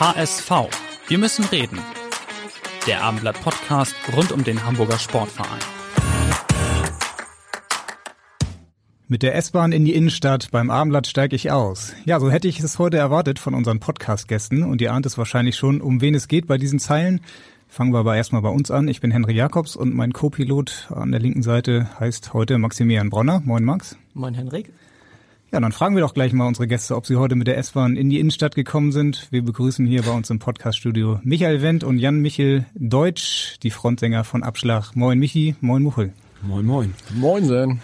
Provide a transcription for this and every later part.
HSV. Wir müssen reden. Der Abendblatt Podcast rund um den Hamburger Sportverein. Mit der S-Bahn in die Innenstadt, beim Abendblatt steige ich aus. Ja, so hätte ich es heute erwartet von unseren Podcast-Gästen und ihr ahnt es wahrscheinlich schon, um wen es geht bei diesen Zeilen. Fangen wir aber erstmal bei uns an. Ich bin Henry Jakobs und mein Co-Pilot an der linken Seite heißt heute Maximilian Bronner. Moin Max. Moin Henrik. Ja, dann fragen wir doch gleich mal unsere Gäste, ob sie heute mit der S-Bahn in die Innenstadt gekommen sind. Wir begrüßen hier bei uns im Podcaststudio Michael Wendt und Jan Michel Deutsch, die Frontsänger von Abschlag. Moin Michi, moin Muchel. Moin moin. Moin Sen.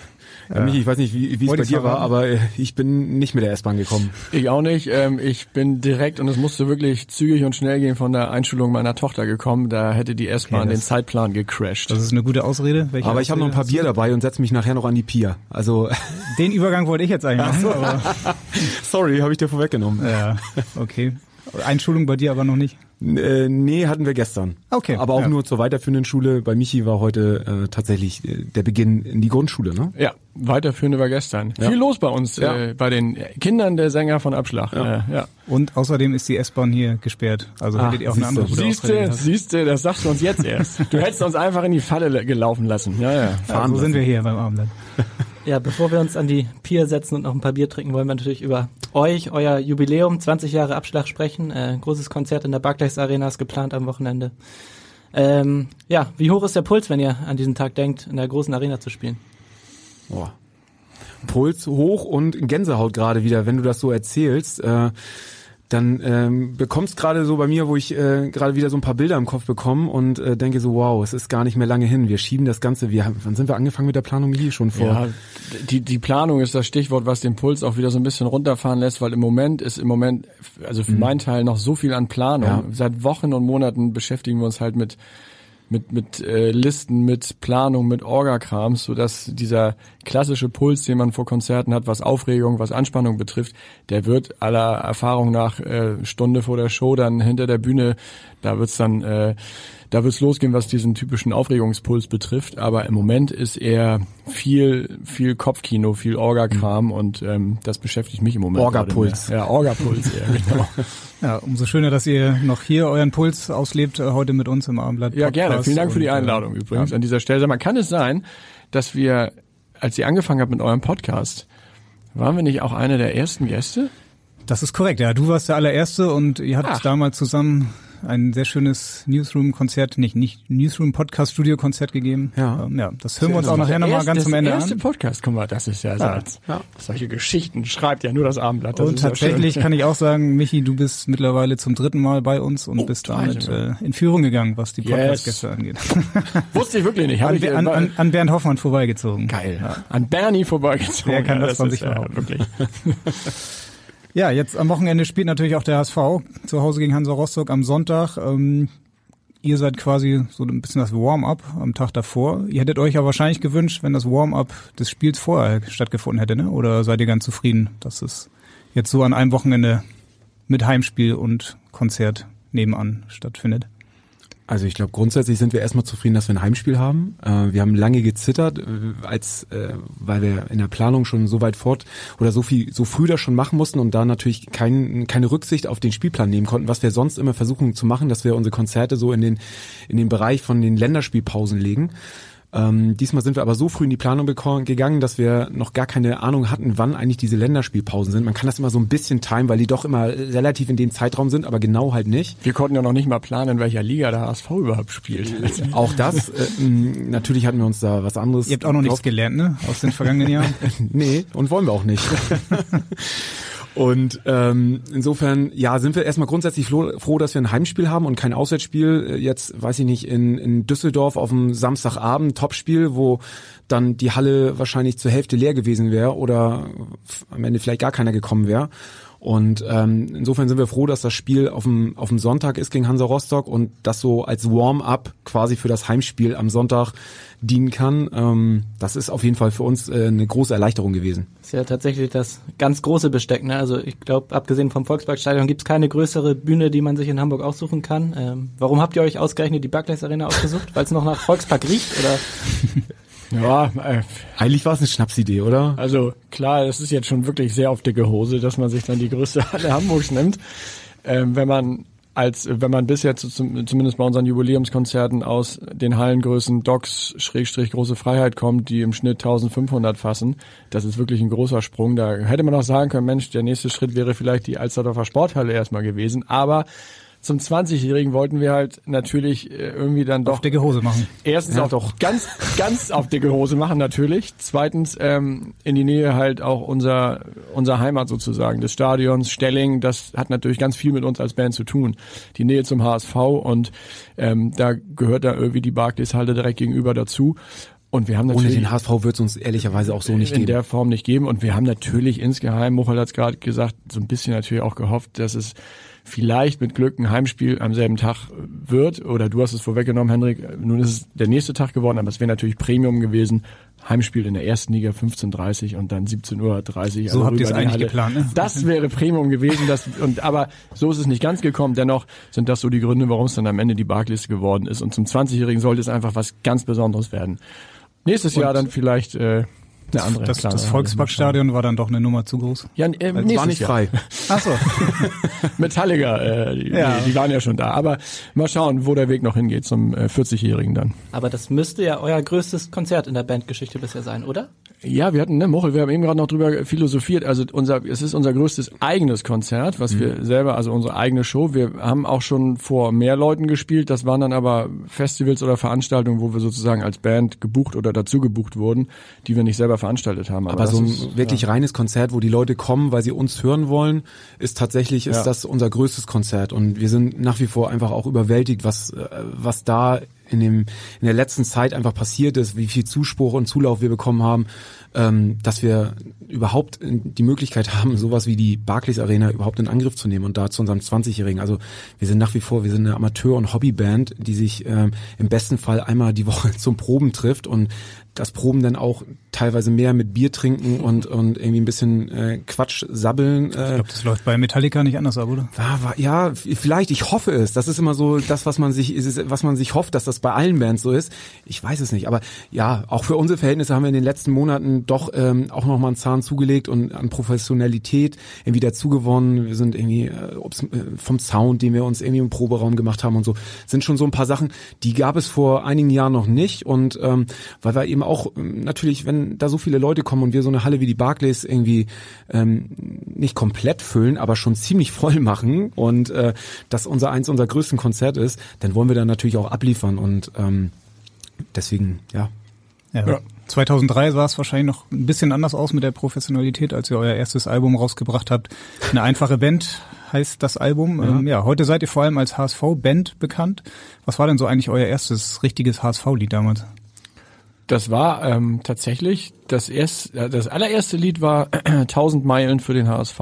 Ja, Michi, ich weiß nicht, wie, wie es bei dir war, aber äh, ich bin nicht mit der S-Bahn gekommen. Ich auch nicht. Ähm, ich bin direkt und es musste wirklich zügig und schnell gehen von der Einschulung meiner Tochter gekommen. Da hätte die S-Bahn Okay, den Zeitplan gecrashed. Das ist eine gute Ausrede. Welche Aber ich habe noch ein paar Bier dabei und setze mich nachher noch an die Pier. Also? Den Übergang wollte ich jetzt eigentlich machen, aber sorry, habe ich dir vorweggenommen. ja, okay. Einschulung bei dir aber noch nicht. Äh, nee, hatten wir gestern. Okay, Aber auch ja. nur zur weiterführenden Schule. Bei Michi war heute äh, tatsächlich äh, der Beginn in die Grundschule, ne? ja, weiterführende war gestern. Ja. Viel los bei uns, Ja. äh, bei den Kindern der Sänger von Abschlag. Ja. Äh, ja. Und außerdem ist die S-Bahn hier gesperrt. Also Ah, hättet ihr auch eine andere Siehste, siehste, das sagst du uns jetzt erst. Du hättest uns einfach in die Falle le- gelaufen lassen. Ja, ja. Fahren so sind lassen. wir hier beim Abendblatt. Ja, bevor wir uns an die Pier setzen und noch ein paar Bier trinken, wollen wir natürlich über euch, euer Jubiläum, 20 Jahre Abschlag sprechen. Äh, großes Konzert in der Barclays Arena ist geplant am Wochenende. Ähm, ja, wie hoch ist der Puls, wenn ihr an diesen Tag denkt, in der großen Arena zu spielen? Boah. Puls hoch und Gänsehaut gerade wieder, wenn du das so erzählst. Äh, dann ähm, bekommst gerade so bei mir, wo ich äh, gerade wieder so ein paar Bilder im Kopf bekomme und äh, denke so, wow, es ist gar nicht mehr lange hin. Wir schieben das Ganze. Wir haben, wann sind wir angefangen mit der Planung hier schon vor? Ja, die, die Planung ist das Stichwort, was den Puls auch wieder so ein bisschen runterfahren lässt, weil im Moment ist im Moment, also für meinen Teil noch so viel an Planung. Ja. Seit Wochen und Monaten beschäftigen wir uns halt mit mit mit äh, Listen, mit Planung, mit Orgakrams, so dass dieser klassische Puls, den man vor Konzerten hat, was Aufregung, was Anspannung betrifft, der wird aller Erfahrung nach äh, Stunde vor der Show dann hinter der Bühne, da wird's dann äh, da wird's losgehen, was diesen typischen Aufregungspuls betrifft. Aber im Moment ist eher viel, viel Kopfkino, viel Orgakram und ähm, das beschäftigt mich im Moment. Orgapuls. Ja, Orgapuls, ja, genau. Ja, umso schöner, dass ihr noch hier euren Puls auslebt, äh, heute mit uns im Abendblatt. Ja, gerne. Vielen Dank für die Und, äh, Einladung übrigens ja. an dieser Stelle. Mal, kann es sein, dass wir, als ihr angefangen habt mit eurem Podcast, waren wir nicht auch einer der ersten Gäste? Das ist korrekt, ja. Du warst der allererste und ihr hattet Ach. damals zusammen ein sehr schönes Newsroom-Konzert, nicht, nicht Newsroom-Podcast-Studio-Konzert gegeben. Ja. Ähm, ja. Das hören wir uns auch nachher nochmal ganz zum Ende Der erste an. Podcast, guck mal, das ist ja, Ja. Satz. Solche Geschichten schreibt ja nur das Abendblatt. Das Und ist ja tatsächlich kann ich auch sagen, Michi, du bist mittlerweile zum dritten Mal bei uns und Oh, bist damit ja. äh, in Führung gegangen, was die Yes. Podcast-Gäste angeht. Wusste ich wirklich nicht. Hab an, ich, an, an, an Bernd Hoffmann vorbeigezogen. Geil. An Bernie vorbeigezogen. Wer kann Ja, das von ist sich ja behaupten? Wirklich. Ja, jetzt am Wochenende spielt natürlich auch der HSV zu Hause gegen Hansa Rostock am Sonntag. Ähm, ihr seid quasi so ein bisschen das Warm-up am Tag davor. Ihr hättet euch ja wahrscheinlich gewünscht, wenn das Warm-up des Spiels vorher stattgefunden hätte, ne? Oder seid ihr ganz zufrieden, dass es jetzt so an einem Wochenende mit Heimspiel und Konzert nebenan stattfindet? Also ich glaube, grundsätzlich sind wir erstmal zufrieden, dass wir ein Heimspiel haben. Äh, wir haben lange gezittert, äh, als äh, weil wir in der Planung schon so weit fort oder so viel, so früh das schon machen mussten und da natürlich kein, keine Rücksicht auf den Spielplan nehmen konnten, was wir sonst immer versuchen zu machen, dass wir unsere Konzerte so in den in den Bereich von den Länderspielpausen legen. Ähm, diesmal sind wir aber so früh in die Planung gegangen, dass wir noch gar keine Ahnung hatten, wann eigentlich diese Länderspielpausen sind. Man kann das immer so ein bisschen timen, weil die doch immer relativ in dem Zeitraum sind, aber genau halt nicht. Wir konnten ja noch nicht mal planen, in welcher Liga der HSV überhaupt spielt. Auch das, äh, natürlich hatten wir uns da was anderes. Ihr habt auch noch nichts drauf- gelernt, ne? Aus den vergangenen Jahren. Nee, und wollen wir auch nicht. Und ähm, insofern, ja, sind wir erstmal grundsätzlich froh, froh, dass wir ein Heimspiel haben und kein Auswärtsspiel. Äh, Jetzt, weiß ich nicht, in, in Düsseldorf auf dem Samstagabend Topspiel, wo dann die Halle wahrscheinlich zur Hälfte leer gewesen wäre oder am Ende vielleicht gar keiner gekommen wäre. Und ähm, insofern sind wir froh, dass das Spiel auf dem, auf dem Sonntag ist gegen Hansa Rostock und das so als Warm-up quasi für das Heimspiel am Sonntag dienen kann. Ähm, das ist auf jeden Fall für uns äh, eine große Erleichterung gewesen. ist ja tatsächlich das ganz große Besteck. Ne? Also ich glaube, abgesehen vom Volksparkstadion gibt es keine größere Bühne, die man sich in Hamburg aussuchen kann. Ähm, warum habt ihr euch ausgerechnet die Barclays Arena ausgesucht? Weil es noch nach Volkspark riecht? Oder? Ja, äh, Eigentlich war es eine Schnapsidee, oder? also klar, es ist jetzt schon wirklich sehr auf dicke Hose, dass man sich dann die größte Halle Hamburgs nimmt. Ähm, wenn man als wenn man bisher zu, zum, zumindest bei unseren Jubiläumskonzerten aus den Hallengrößen Docks Schrägstrich große Freiheit kommt, die im Schnitt 1500 fassen, das ist wirklich ein großer Sprung. Da hätte man auch sagen können, Mensch, der nächste Schritt wäre vielleicht die Alsterdorfer Sporthalle erstmal gewesen, aber zum 20-Jährigen wollten wir halt natürlich äh, irgendwie dann doch Auf dicke Hose machen. Erstens auch doch ganz, ganz auf dicke Hose machen natürlich. Zweitens ähm, in die Nähe halt auch unser unser Heimat sozusagen des Stadions Stelling. Das hat natürlich ganz viel mit uns als Band zu tun. Die Nähe zum HSV und ähm, da gehört da irgendwie die Barclays Halle direkt gegenüber dazu. Und wir haben Ohne natürlich den HSV wird es uns ehrlicherweise auch so nicht in geben. der Form nicht geben. Und wir haben natürlich insgeheim, Mochel hat es gerade gesagt, so ein bisschen natürlich auch gehofft, dass es vielleicht mit Glück ein Heimspiel am selben Tag wird. Oder du hast es vorweggenommen, Hendrik. Nun ist es der nächste Tag geworden, aber es wäre natürlich Premium gewesen. Heimspiel in der ersten Liga 15.30 und dann 17.30 Uhr. So also habt ihr es eigentlich Halle. geplant, ne? Das wäre Premium gewesen. Das, und, aber so ist es nicht ganz gekommen. Dennoch sind das so die Gründe, warum es dann am Ende die Barclays geworden ist. Und zum 20-Jährigen sollte es einfach was ganz Besonderes werden. Nächstes Jahr dann vielleicht äh, eine andere. Das, das. Volksparkstadion war dann doch eine Nummer zu groß. Ja, äh, Es nächstes war nicht Jahr. frei. Ach so. Metallica, äh, die, Ja. die waren ja schon da. Aber mal schauen, wo der Weg noch hingeht zum äh, 40-Jährigen dann. Aber das müsste ja euer größtes Konzert in der Bandgeschichte bisher sein, oder? Ja, wir hatten, ne, Mochel, wir haben eben gerade noch drüber philosophiert. Also unser, es ist unser größtes eigenes Konzert, was wir selber, also unsere eigene Show. Wir haben auch schon vor mehr Leuten gespielt. Das waren dann aber Festivals oder Veranstaltungen, wo wir sozusagen als Band gebucht oder dazu gebucht wurden, die wir nicht selber veranstaltet haben. Aber das so ein ist, wirklich reines Konzert, wo die Leute kommen, weil sie uns hören wollen, ist tatsächlich ist Ja. das unser größtes Konzert und wir sind nach wie vor einfach auch überwältigt, was äh, was da in dem in der letzten Zeit einfach passiert ist, wie viel Zuspruch und Zulauf wir bekommen haben, ähm, dass wir überhaupt die Möglichkeit haben, sowas wie die Barclays Arena überhaupt in Angriff zu nehmen und da zu unserem 20-Jährigen. Also wir sind nach wie vor, wir sind eine Amateur- und Hobbyband, die sich ähm, im besten Fall einmal die Woche zum Proben trifft und das Proben dann auch teilweise mehr mit Bier trinken und, und irgendwie ein bisschen äh, Quatsch sabbeln. Ich Äh, glaube, das läuft bei Metallica nicht anders ab, oder? ja, wa- ja, vielleicht, ich hoffe es. Das ist immer so das, was man sich, ist was man sich hofft, dass das bei allen Bands so ist. Ich weiß es nicht. Aber ja, auch für unsere Verhältnisse haben wir in den letzten Monaten doch ähm, auch nochmal einen Zahn zugelegt und an Professionalität irgendwie dazugewonnen. Wir sind irgendwie äh, ob's, äh, vom Sound, den wir uns irgendwie im Proberaum gemacht haben und so, sind schon so ein paar Sachen, die gab es vor einigen Jahren noch nicht. Und ähm, weil wir eben auch ähm, natürlich, wenn da so viele Leute kommen und wir so eine Halle wie die Barclays irgendwie ähm, nicht komplett füllen, aber schon ziemlich voll machen und äh, das unser eins unserer größten Konzerte ist, dann wollen wir da natürlich auch abliefern und ähm, deswegen, ja. Ja. Ja. 2003 sah es wahrscheinlich noch ein bisschen anders aus mit der Professionalität, als ihr euer erstes Album rausgebracht habt. Eine einfache Band heißt das Album. Ja, ähm, ja heute seid ihr vor allem als HSV-Band bekannt. Was war denn so eigentlich euer erstes richtiges HSV-Lied damals? Das war ähm, tatsächlich das erste, das allererste Lied war 1000 Meilen für den HSV.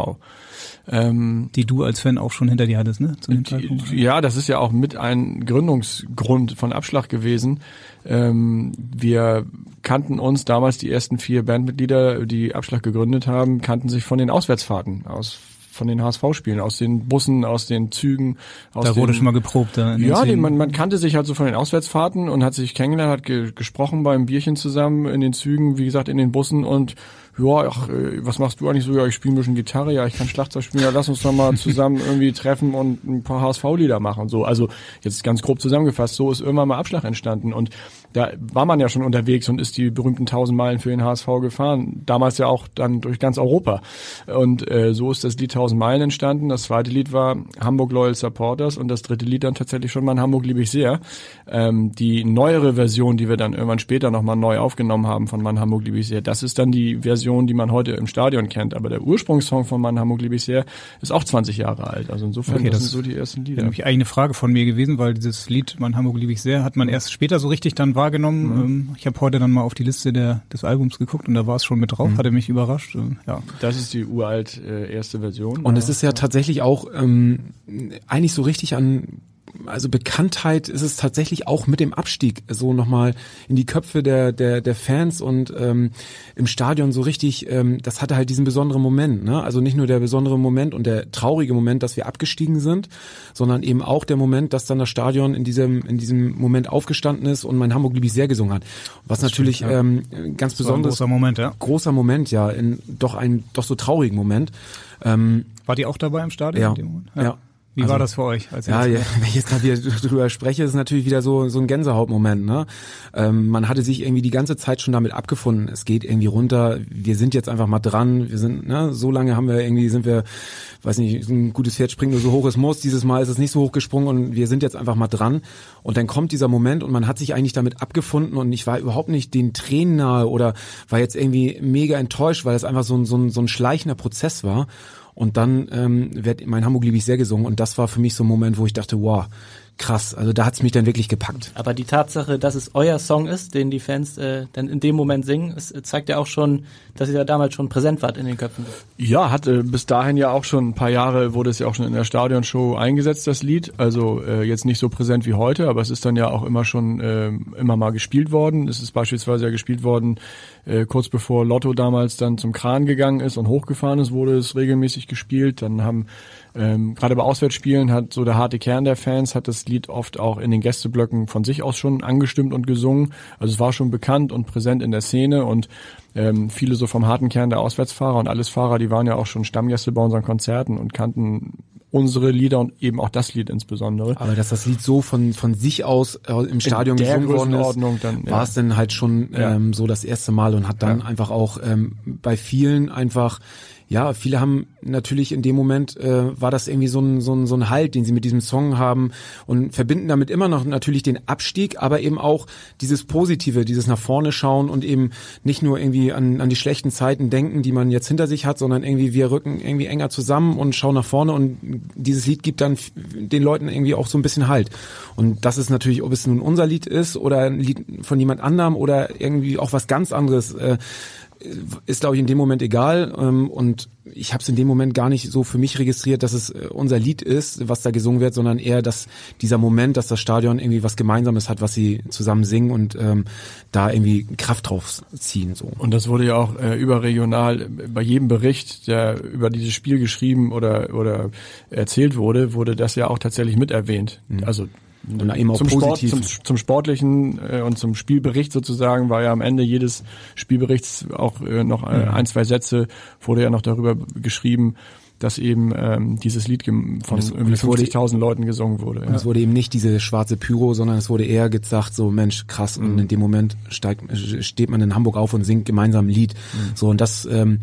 Ähm, Die du als Fan auch schon hinter dir hattest, ne? Dem Zeitpunkt. ja, das ist ja auch mit ein Gründungsgrund von Abschlag gewesen. Ähm, wir kannten uns damals die ersten vier Bandmitglieder, die Abschlag gegründet haben, kannten sich von den Auswärtsfahrten aus von den HSV-Spielen, aus den Bussen, aus den Zügen. Aus Da wurde den, schon mal geprobt. Da in den Ja, Szenen. man, man kannte sich halt so von den Auswärtsfahrten und hat sich kennengelernt, hat ge gesprochen beim Bierchen zusammen in den Zügen, wie gesagt, in den Bussen und ja, ach, äh, was machst du eigentlich so? Ja, ich spiele ein bisschen Gitarre, ja, ich kann Schlagzeug spielen, ja, lass uns doch mal zusammen irgendwie treffen und ein paar HSV-Lieder machen. So, also jetzt ganz grob zusammengefasst, so ist irgendwann mal Abschlag entstanden. Und da war man ja schon unterwegs und ist die berühmten 1000 Meilen für den HSV gefahren. Damals ja auch dann durch ganz Europa. Und äh, so ist das Lied 1000 Meilen entstanden. Das zweite Lied war Hamburg Loyal Supporters und das dritte Lied dann tatsächlich schon mal Hamburg liebe ich sehr. Ähm, die neuere Version, die wir dann irgendwann später nochmal neu aufgenommen haben von Mann Hamburg liebe ich sehr, das ist dann die Version die man heute im Stadion kennt. Aber der Ursprungssong von Mann Hamburg liebe ich sehr ist auch 20 Jahre alt. Also insofern Okay, das, das sind so die ersten Lieder. nämlich eigentlich eine Frage von mir gewesen, weil dieses Lied Mein Hamburg liebe ich sehr hat man erst später so richtig dann wahrgenommen. Ähm, Ich habe heute dann mal auf die Liste der, des Albums geguckt und da war es schon mit drauf, hatte mich überrascht. Äh, Ja. Das ist die uralt äh, erste Version. Und es ist ja tatsächlich auch ähm, eigentlich so richtig an also Bekanntheit ist es tatsächlich auch mit dem Abstieg so nochmal in die Köpfe der der der Fans und ähm, im Stadion so richtig. Ähm, das hatte halt diesen besonderen Moment. Ne? Also nicht nur der besondere Moment und der traurige Moment, dass wir abgestiegen sind, sondern eben auch der Moment, dass dann das Stadion in diesem in diesem Moment aufgestanden ist und mein Hamburg liebe ich sehr gesungen hat. Was natürlich stimmt, ja. ähm, ein ganz Das war ein großer Moment, ja. großer Moment, ja, in doch ein doch so traurigen Moment. Ähm, Wart ihr auch dabei im Stadion? Ja. in dem Moment? Ja. Wie Also- war das für euch? Ja, ja, wenn ich jetzt gerade wieder drüber spreche, ist es natürlich wieder so so ein Gänsehautmoment. Ne? Ähm, man hatte sich irgendwie die ganze Zeit schon damit abgefunden. Es geht irgendwie runter. Wir sind jetzt einfach mal dran. Wir sind ne, so lange haben wir irgendwie sind wir, weiß nicht, ein gutes Pferd springt nur so hoch es muss. Dieses Mal ist es nicht so hoch gesprungen und wir sind jetzt einfach mal dran. Und dann kommt dieser Moment und man hat sich eigentlich damit abgefunden und ich war überhaupt nicht den Tränen nahe oder war jetzt irgendwie mega enttäuscht, weil es einfach so ein so ein, so ein schleichender Prozess war. Und dann ähm, wird mein Hamburg liebe ich sehr gesungen. Und das war für mich so ein Moment, wo ich dachte, wow, krass, also da hat's mich dann wirklich gepackt. Aber die Tatsache, dass es euer Song ist, den die Fans äh, dann in dem Moment singen, es äh, zeigt ja auch schon, dass ihr ja damals schon präsent wart in den Köpfen. Ja, hat äh, bis dahin ja auch schon ein paar Jahre wurde es ja auch schon in der Stadionshow eingesetzt, das Lied. Also äh, jetzt nicht so präsent wie heute, aber es ist dann ja auch immer schon äh, immer mal gespielt worden. Es ist beispielsweise ja gespielt worden, äh, kurz bevor Lotto damals dann zum Kran gegangen ist und hochgefahren ist, wurde es regelmäßig gespielt. Dann haben ähm, gerade bei Auswärtsspielen hat so der harte Kern der Fans hat das Lied oft auch in den Gästeblöcken von sich aus schon angestimmt und gesungen. Also es war schon bekannt und präsent in der Szene und ähm, viele so vom harten Kern der Auswärtsfahrer und alles Fahrer, die waren ja auch schon Stammgäste bei unseren Konzerten und kannten unsere Lieder und eben auch das Lied insbesondere. Aber dass das Lied so von von sich aus äh, im Stadion gesungen worden ist, dann, ja. war es dann halt schon Ja. ähm, so das erste Mal und hat dann Ja. einfach auch ähm, bei vielen einfach ja, viele haben natürlich in dem Moment äh, war das irgendwie so ein, so, ein, so ein Halt, den sie mit diesem Song haben und verbinden damit immer noch natürlich den Abstieg, aber eben auch dieses Positive, dieses nach vorne schauen und eben nicht nur irgendwie an, an die schlechten Zeiten denken, die man jetzt hinter sich hat, sondern irgendwie wir rücken irgendwie enger zusammen und schauen nach vorne und dieses Lied gibt dann den Leuten irgendwie auch so ein bisschen Halt. Und das ist natürlich, ob es nun unser Lied ist oder ein Lied von jemand anderem oder irgendwie auch was ganz anderes. Äh, ist glaube ich in dem Moment egal ähm, und ich habe es in dem Moment gar nicht so für mich registriert, dass es äh, unser Lied ist, was da gesungen wird, sondern eher, dass dieser Moment, dass das Stadion irgendwie was Gemeinsames hat, was sie zusammen singen und ähm, da irgendwie Kraft drauf ziehen so. Und das wurde ja auch äh, überregional äh, bei jedem Bericht, der über dieses Spiel geschrieben oder oder erzählt wurde, wurde das ja auch tatsächlich mit erwähnt. Also Und eben auch zum Sport, positiv. zum, zum sportlichen äh, und zum Spielbericht sozusagen war ja am Ende jedes Spielberichts auch äh, noch äh, ein zwei Sätze wurde ja noch darüber geschrieben, dass eben ähm, dieses Lied von es- irgendwie es wurde- 50.000 Leuten gesungen wurde. Und Ja. es wurde eben nicht diese schwarze Pyro, sondern es wurde eher gesagt, so Mensch, krass. Und in dem Moment steigt, steht man in Hamburg auf und singt gemeinsam ein Lied. So und das ähm,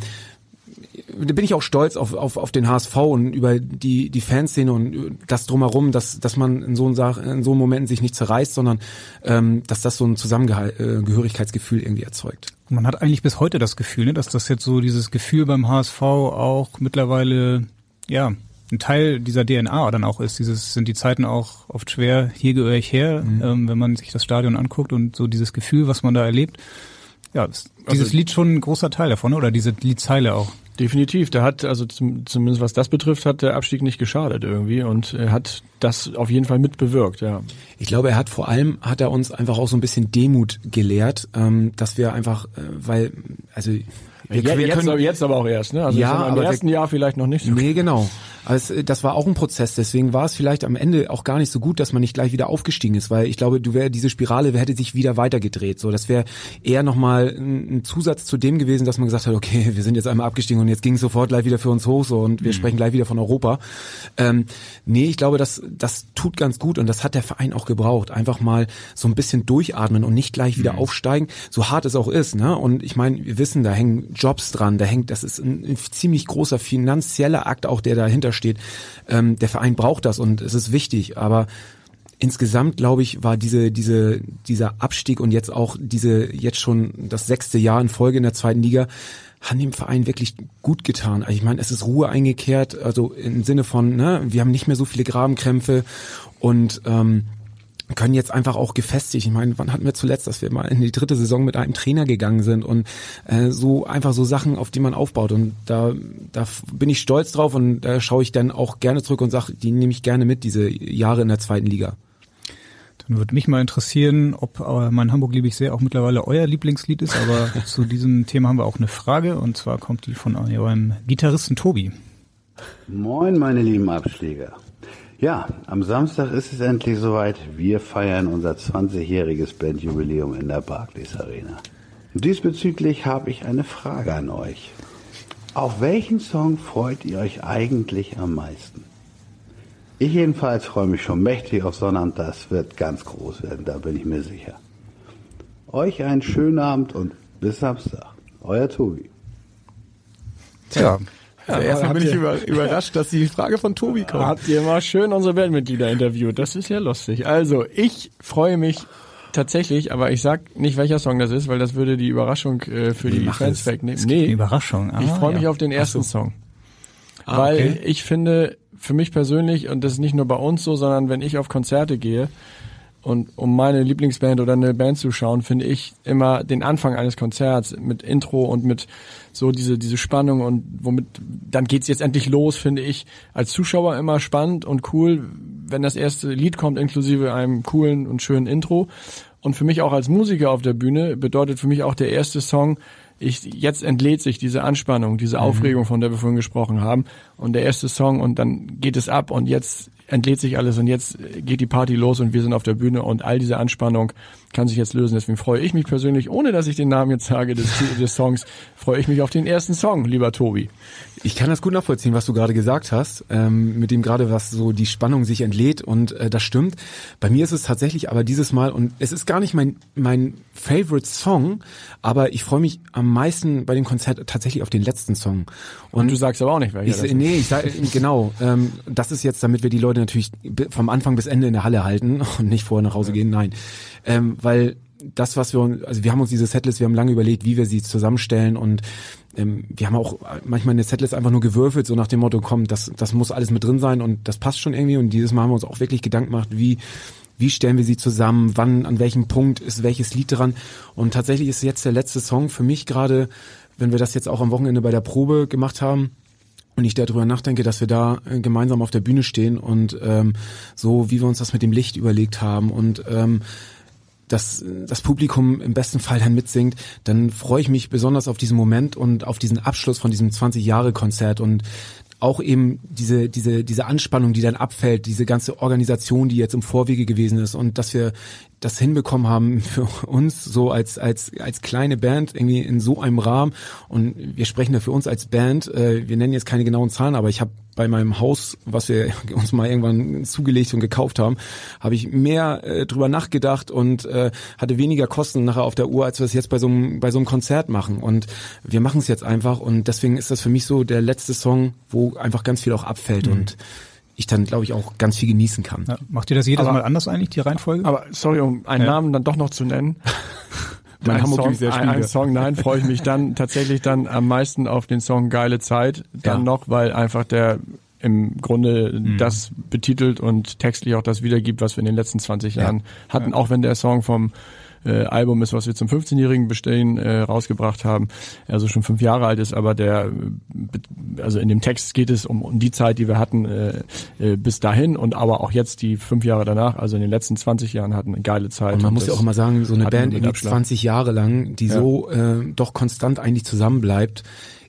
da bin ich auch stolz auf, auf, auf den HSV und über die, die Fanszene und das drumherum, dass, dass man in so, in so einem Momenten sich nicht zerreißt, sondern ähm, dass das so ein Zusammengehörigkeitsgefühl irgendwie erzeugt. Man hat eigentlich bis heute das Gefühl, ne, dass das jetzt so dieses Gefühl beim HSV auch mittlerweile, ja, ein Teil dieser DNA dann auch ist. Dieses sind die Zeiten auch oft schwer, hier gehöre ich her, ähm, wenn man sich das Stadion anguckt und so dieses Gefühl, was man da erlebt. Ja, ist dieses Also- Lied schon ein großer Teil davon, oder diese Liedzeile auch. Definitiv, der hat, also zum, zumindest was das betrifft, hat der Abstieg nicht geschadet irgendwie und er hat das auf jeden Fall mitbewirkt, ja. Ich glaube, er hat vor allem, hat er uns einfach auch so ein bisschen Demut gelehrt, ähm, dass wir einfach, äh, weil, also wir, Ja, wir jetzt, können- aber, jetzt aber auch erst, ne? Also Ja, im ersten Jahr vielleicht noch nicht so. Nee, genau. Also es, das war auch ein Prozess, deswegen war es vielleicht am Ende auch gar nicht so gut, dass man nicht gleich wieder aufgestiegen ist, weil ich glaube, du wäre diese Spirale hätte sich wieder weitergedreht. So, das wäre eher nochmal ein, ein Zusatz zu dem gewesen, dass man gesagt hat, okay, wir sind jetzt einmal abgestiegen und jetzt ging es sofort gleich wieder für uns hoch so und wir sprechen gleich wieder von Europa. Ähm, nee, ich glaube, das, das tut ganz gut und das hat der Verein auch gebraucht. Einfach mal so ein bisschen durchatmen und nicht gleich wieder aufsteigen, so hart es auch ist. Ne? Und ich meine, wir wissen, da hängen Jobs dran, da hängt, das ist ein, ein ziemlich großer finanzieller Akt auch, der dahinter steht. Ähm, der Verein braucht das und es ist wichtig, aber insgesamt glaube ich war diese diese dieser Abstieg und jetzt auch diese jetzt schon das sechste Jahr in Folge in der zweiten Liga haben dem Verein wirklich gut getan. Also ich meine, es ist Ruhe eingekehrt, also im Sinne von, ne, wir haben nicht mehr so viele Grabenkrämpfe und ähm, können jetzt einfach auch gefestigt. Ich meine, wann hatten wir zuletzt, dass wir mal in die dritte Saison mit einem Trainer gegangen sind und äh, so einfach so Sachen, auf die man aufbaut. Und da, da bin ich stolz drauf und da schaue ich dann auch gerne zurück und sage, die nehme ich gerne mit, diese Jahre in der zweiten Liga. Dann würde mich mal interessieren, ob äh, mein Hamburg liebe ich sehr auch mittlerweile euer Lieblingslied ist, aber zu diesem Thema haben wir auch eine Frage und zwar kommt die von eurem Gitarristen Tobi. Moin, meine lieben Abschläger. Ja, am Samstag ist es endlich soweit. Wir feiern unser 20-jähriges Bandjubiläum in der Barclays Arena. Diesbezüglich habe ich eine Frage an euch. Auf welchen Song freut ihr euch eigentlich am meisten? Ich jedenfalls freue mich schon mächtig auf Sonnabend. Das wird ganz groß werden, da bin ich mir sicher. Euch einen schönen Abend und bis Samstag. Euer Tobi. Tja, Ja, erstmal bin ich über, überrascht, dass die Frage von Tobi kommt. Habt ihr mal schön unsere Bandmitglieder interviewt. Das ist ja lustig. Also, ich freue mich tatsächlich, aber ich sag nicht, welcher Song das ist, weil das würde die Überraschung äh, für die mach Fans wegnehmen. Nee, Überraschung. ich Ah, freue mich ja. auf den ersten Song. Ah, weil okay. ich finde, für mich persönlich, und das ist nicht nur bei uns so, sondern wenn ich auf Konzerte gehe, und um meine Lieblingsband oder eine Band zu schauen, finde ich immer den Anfang eines Konzerts mit Intro und mit so diese diese Spannung und womit dann geht's jetzt endlich los, finde ich als Zuschauer immer spannend und cool, wenn das erste Lied kommt inklusive einem coolen und schönen Intro. Und für mich auch als Musiker auf der Bühne bedeutet für mich auch der erste Song, ich, jetzt entlädt sich diese Anspannung, diese Aufregung, von der wir vorhin gesprochen haben. Und der erste Song und dann geht es ab und jetzt entlädt sich alles und jetzt geht die Party los und wir sind auf der Bühne und all diese Anspannung kann sich jetzt lösen. Deswegen freue ich mich persönlich, ohne dass ich den Namen jetzt sage des, des Songs, freue ich mich auf den ersten Song, lieber Tobi. Ich kann das gut nachvollziehen, was du gerade gesagt hast, ähm, mit dem gerade was so die Spannung sich entlädt und äh, das stimmt. Bei mir ist es tatsächlich aber dieses Mal und es ist gar nicht mein mein Favorite Song, aber ich freue mich am meisten bei dem Konzert tatsächlich auf den letzten Song. Und du sagst aber auch nicht, welcher Ich, nee, ich sag, genau. Ähm, das ist jetzt, damit wir die Leute natürlich vom Anfang bis Ende in der Halle halten und nicht vorher nach Hause gehen. Nein, ähm, weil das, was wir, uns- also wir haben uns diese Setlist, wir haben lange überlegt, wie wir sie zusammenstellen und ähm, wir haben auch manchmal eine Setlist einfach nur gewürfelt, so nach dem Motto, komm, das, das muss alles mit drin sein und das passt schon irgendwie. Und dieses Mal haben wir uns auch wirklich Gedanken gemacht, wie wie stellen wir sie zusammen, wann, an welchem Punkt ist welches Lied dran. Und tatsächlich ist jetzt der letzte Song für mich gerade, wenn wir das jetzt auch am Wochenende bei der Probe gemacht haben, und ich darüber nachdenke, dass wir da äh, gemeinsam auf der Bühne stehen und ähm, so, wie wir uns das mit dem Licht überlegt haben und ähm, dass das Publikum im besten Fall dann mitsingt, dann freue ich mich besonders auf diesen Moment und auf diesen Abschluss von diesem 20 Jahre Konzert und auch eben diese diese diese Anspannung, die dann abfällt, diese ganze Organisation, die jetzt im Vorwege gewesen ist und dass wir das hinbekommen haben für uns so als als als kleine Band irgendwie in so einem Rahmen. Und wir sprechen da für uns als Band, äh, wir nennen jetzt keine genauen Zahlen, aber ich habe bei meinem Haus, was wir uns mal irgendwann zugelegt und gekauft haben, habe ich mehr äh, drüber nachgedacht und äh, hatte weniger Kosten nachher auf der Uhr, als wir es jetzt bei so einem bei so einem Konzert machen. Und wir machen es jetzt einfach und deswegen ist das für mich so der letzte Song, wo einfach ganz viel auch abfällt und ich dann glaube ich auch ganz viel genießen kann. Ja, macht ihr das jedes Aber- Mal anders eigentlich, die Reihenfolge? Aber sorry, um einen Ja. Namen dann doch noch zu nennen. Mein ein, Hamburg Song, sehr ein, ein. Song, nein, freue ich mich dann tatsächlich dann am meisten auf den Song Geile Zeit. Dann Ja. noch, weil einfach der im Grunde Mhm. das betitelt und textlich auch das wiedergibt, was wir in den letzten 20 Jahren hatten, auch wenn der Song vom äh, Album ist, was wir zum 15-jährigen Bestehen äh, rausgebracht haben, also schon fünf Jahre alt ist, aber der, äh, also in dem Text geht es um, um die Zeit, die wir hatten äh, äh, bis dahin und aber auch jetzt die fünf Jahre danach, also in den letzten 20 Jahren hatten eine geile Zeit. Und man muss ja auch immer sagen, so eine Band irgendwie Abschlag. 20 Jahre lang, die Ja. so äh, doch konstant eigentlich zusammenbleibt,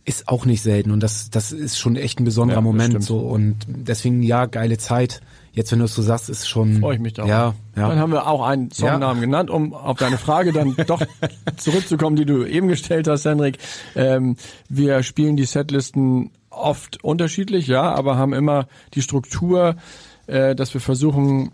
ist auch nicht selten und das das ist schon echt ein besonderer Ja, Moment so und deswegen ja geile Zeit. Jetzt wenn du es so sagst, ist schon Freue ich mich darauf. Ja, Dann ja. haben wir auch einen Songnamen genannt, um auf deine Frage dann doch zurückzukommen, die du eben gestellt hast, Henrik. Ähm, wir spielen die Setlisten oft unterschiedlich, ja, aber haben immer die Struktur, äh, dass wir versuchen,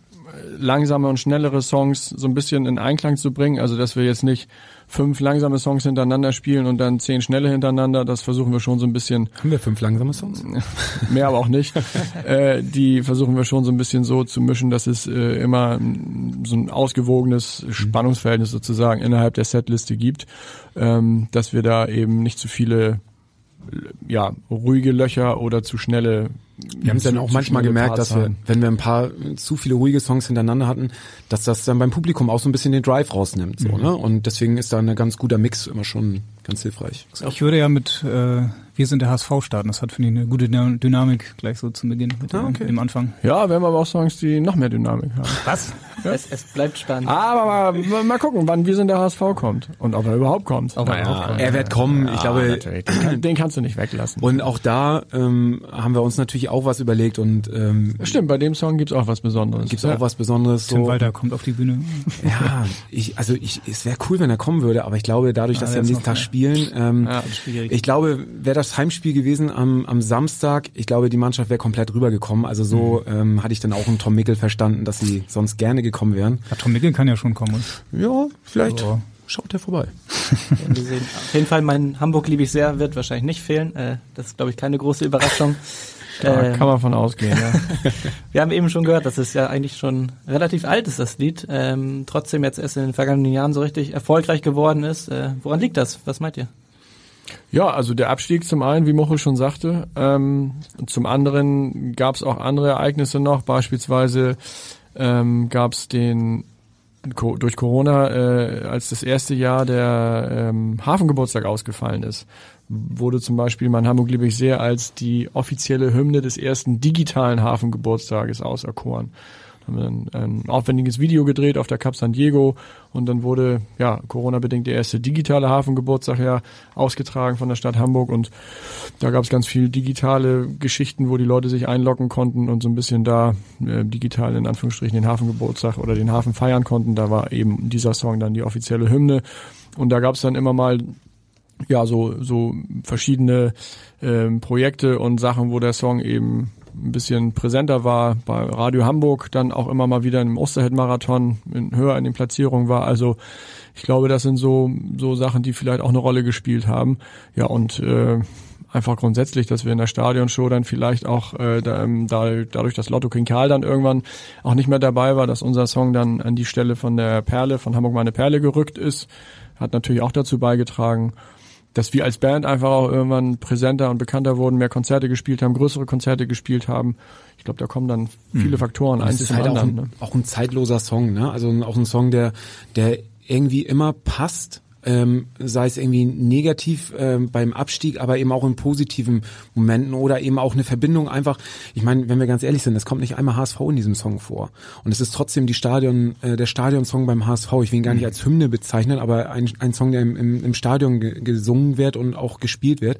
langsame und schnellere Songs so ein bisschen in Einklang zu bringen. Also dass wir jetzt nicht fünf langsame Songs hintereinander spielen und dann zehn schnelle hintereinander. Das versuchen wir schon so ein bisschen. Haben wir fünf langsame Songs? Mehr aber auch nicht. äh, die versuchen wir schon so ein bisschen so zu mischen, dass es äh, immer so ein ausgewogenes Spannungsverhältnis sozusagen innerhalb der Setliste gibt, ähm, dass wir da eben nicht zu viele ja, ruhige Löcher oder zu schnelle. Wir haben es dann auch manchmal gemerkt, dass wir, wenn wir ein paar zu viele ruhige Songs hintereinander hatten, dass das dann beim Publikum auch so ein bisschen den Drive rausnimmt. So, mhm. ne? Und deswegen ist da ein ganz guter Mix immer schon ganz hilfreich. Ich würde ja mit äh, Wir sind der HSV starten. Das hat, finde ich, eine gute Dynamik gleich so zum Beginn mit, ah, okay. dem Anfang. Ja, wir haben aber auch Songs, die noch mehr Dynamik haben. Was? Ja. Es, es bleibt spannend. Aber mal, mal gucken, wann Wir sind der HSV kommt. Und ob er überhaupt kommt. Ob er, naja, kommt. er wird kommen. Ja, ich glaube, den, den, kannst du nicht weglassen. Und auch da ähm, haben wir uns natürlich auch was überlegt. und ähm, Stimmt, bei dem Song gibt's auch was Besonderes. Gibt's ja. auch was Besonderes. Tim so. Walter kommt auf die Bühne. Ja, ich, also ich, es wäre cool, wenn er kommen würde, aber ich glaube, dadurch, dass wir am nächsten Tag spielen, ähm. Ich glaube, wäre das Heimspiel gewesen am, am Samstag, ich glaube, die Mannschaft wäre komplett rübergekommen. Also so mhm. ähm, hatte ich dann auch einen Tom Mickel verstanden, dass sie sonst gerne gekommen wären. Ja, Tom Mickel kann ja schon kommen. Ja, vielleicht. Also. Schaut er vorbei. Auf jeden Fall, mein Hamburg liebe ich sehr, wird wahrscheinlich nicht fehlen. Äh, das ist, glaube ich, keine große Überraschung. Da äh, kann man von ausgehen, ja. wir haben eben schon gehört, dass es ja eigentlich schon relativ alt ist, das Lied. Ähm, trotzdem jetzt erst in den vergangenen Jahren so richtig erfolgreich geworden ist. Äh, woran liegt das? Was meint ihr? Ja, also der Abstieg zum einen, wie Mochel schon sagte, ähm, zum anderen gab es auch andere Ereignisse noch, beispielsweise ähm, gab es den durch Corona, äh, als das erste Jahr der ähm, Hafengeburtstag ausgefallen ist, wurde zum Beispiel mein Hamburg liebe ich sehr als die offizielle Hymne des ersten digitalen Hafengeburtstages auserkoren haben wir ein, aufwendiges Video gedreht auf der Cup San Diego und dann wurde ja Corona-bedingt der erste digitale Hafengeburtstag ja ausgetragen von der Stadt Hamburg und da gab es ganz viel digitale Geschichten, wo die Leute sich einloggen konnten und so ein bisschen da äh, digital in Anführungsstrichen den Hafengeburtstag oder den Hafen feiern konnten. Da war eben dieser Song dann die offizielle Hymne und da gab es dann immer mal ja so so verschiedene ähm, Projekte und Sachen, wo der Song eben ein bisschen präsenter war, bei Radio Hamburg dann auch immer mal wieder im Osterhead-Marathon höher in den Platzierungen war. Also ich glaube, das sind so, so Sachen, die vielleicht auch eine Rolle gespielt haben. Ja, und äh, einfach grundsätzlich, dass wir in der Stadionshow dann vielleicht auch äh, da, ähm, da, dadurch, dass Lotto King Karl dann irgendwann auch nicht mehr dabei war, dass unser Song dann an die Stelle von der Perle, von Hamburg meine Perle gerückt ist, hat natürlich auch dazu beigetragen dass wir als Band einfach auch irgendwann präsenter und bekannter wurden, mehr Konzerte gespielt haben, größere Konzerte gespielt haben. Ich glaube, da kommen dann viele mhm. Faktoren eins zum halt anderen. Auch ein, ne? auch ein zeitloser Song, ne? Also auch ein Song, der der irgendwie immer passt ähm, sei es irgendwie negativ ähm, beim Abstieg, aber eben auch in positiven Momenten oder eben auch eine Verbindung einfach. Ich meine, wenn wir ganz ehrlich sind, es kommt nicht einmal HSV in diesem Song vor und es ist trotzdem die Stadion, äh, der Stadionsong beim HSV. Ich will ihn gar nicht als Hymne bezeichnen, aber ein, ein Song, der im, im, im Stadion gesungen wird und auch gespielt wird.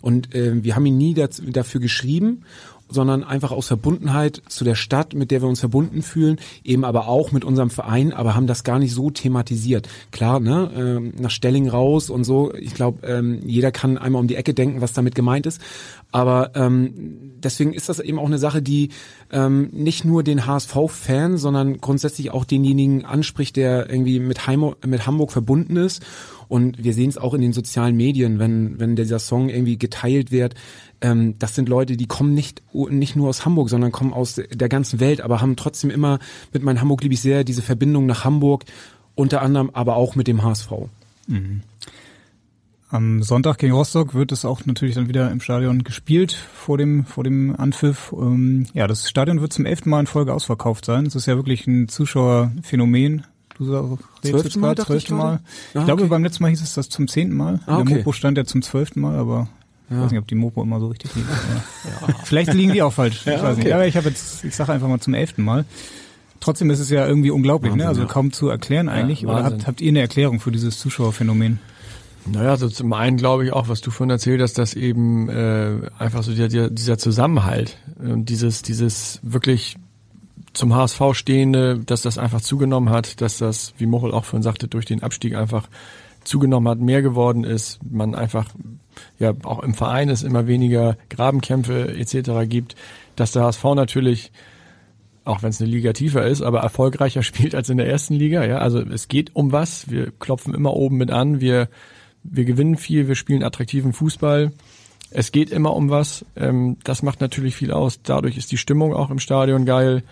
Und äh, wir haben ihn nie dazu, dafür geschrieben sondern einfach aus Verbundenheit zu der Stadt, mit der wir uns verbunden fühlen, eben aber auch mit unserem Verein, aber haben das gar nicht so thematisiert. Klar, ne, ähm, nach Stelling raus und so, ich glaube, ähm, jeder kann einmal um die Ecke denken, was damit gemeint ist, aber ähm, deswegen ist das eben auch eine Sache, die ähm, nicht nur den HSV-Fan, sondern grundsätzlich auch denjenigen anspricht, der irgendwie mit, Heim mit Hamburg verbunden ist und wir sehen es auch in den sozialen Medien, wenn, wenn dieser Song irgendwie geteilt wird. Ähm, das sind Leute, die kommen nicht, nicht nur aus Hamburg, sondern kommen aus der ganzen Welt, aber haben trotzdem immer mit meinem Hamburg liebe ich sehr diese Verbindung nach Hamburg, unter anderem aber auch mit dem HSV. Mhm. Am Sonntag gegen Rostock wird es auch natürlich dann wieder im Stadion gespielt vor dem vor dem Anpfiff. Ähm, ja, das Stadion wird zum elften Mal in Folge ausverkauft sein. Es ist ja wirklich ein Zuschauerphänomen. Du jetzt gerade zwölfte Mal. Ah, ich glaube, beim letzten Mal hieß es das zum zehnten Mal. Ah, okay. Der Mopo stand ja zum zwölften Mal, aber ja. ich weiß nicht, ob die Mopo immer so richtig liegen. ja. Vielleicht liegen die auch falsch. Ja, ich weiß okay. nicht. Aber ich habe jetzt, ich sage einfach mal zum elften Mal. Trotzdem ist es ja irgendwie unglaublich, ne? Wahnsinn, ne? Also kaum zu erklären eigentlich. Oder habt, habt ihr eine Erklärung für dieses Zuschauerphänomen? Naja, also zum einen glaube ich auch, was du vorhin erzählt hast, dass eben äh, einfach so dieser, dieser Zusammenhalt, äh, dieses, dieses wirklich zum HSV stehende, dass das einfach zugenommen hat, dass das, wie Mochel auch vorhin sagte, durch den Abstieg einfach zugenommen hat, mehr geworden ist, man einfach ja auch im Verein es immer weniger Grabenkämpfe etc. gibt, dass der HSV natürlich auch wenn es eine Liga tiefer ist, aber erfolgreicher spielt als in der ersten Liga. Ja, also es geht um was. Wir klopfen immer oben mit an. Wir wir gewinnen viel. Wir spielen attraktiven Fußball. Es geht immer um was. Ähm, das macht natürlich viel aus. Dadurch ist die Stimmung auch im Stadion geil.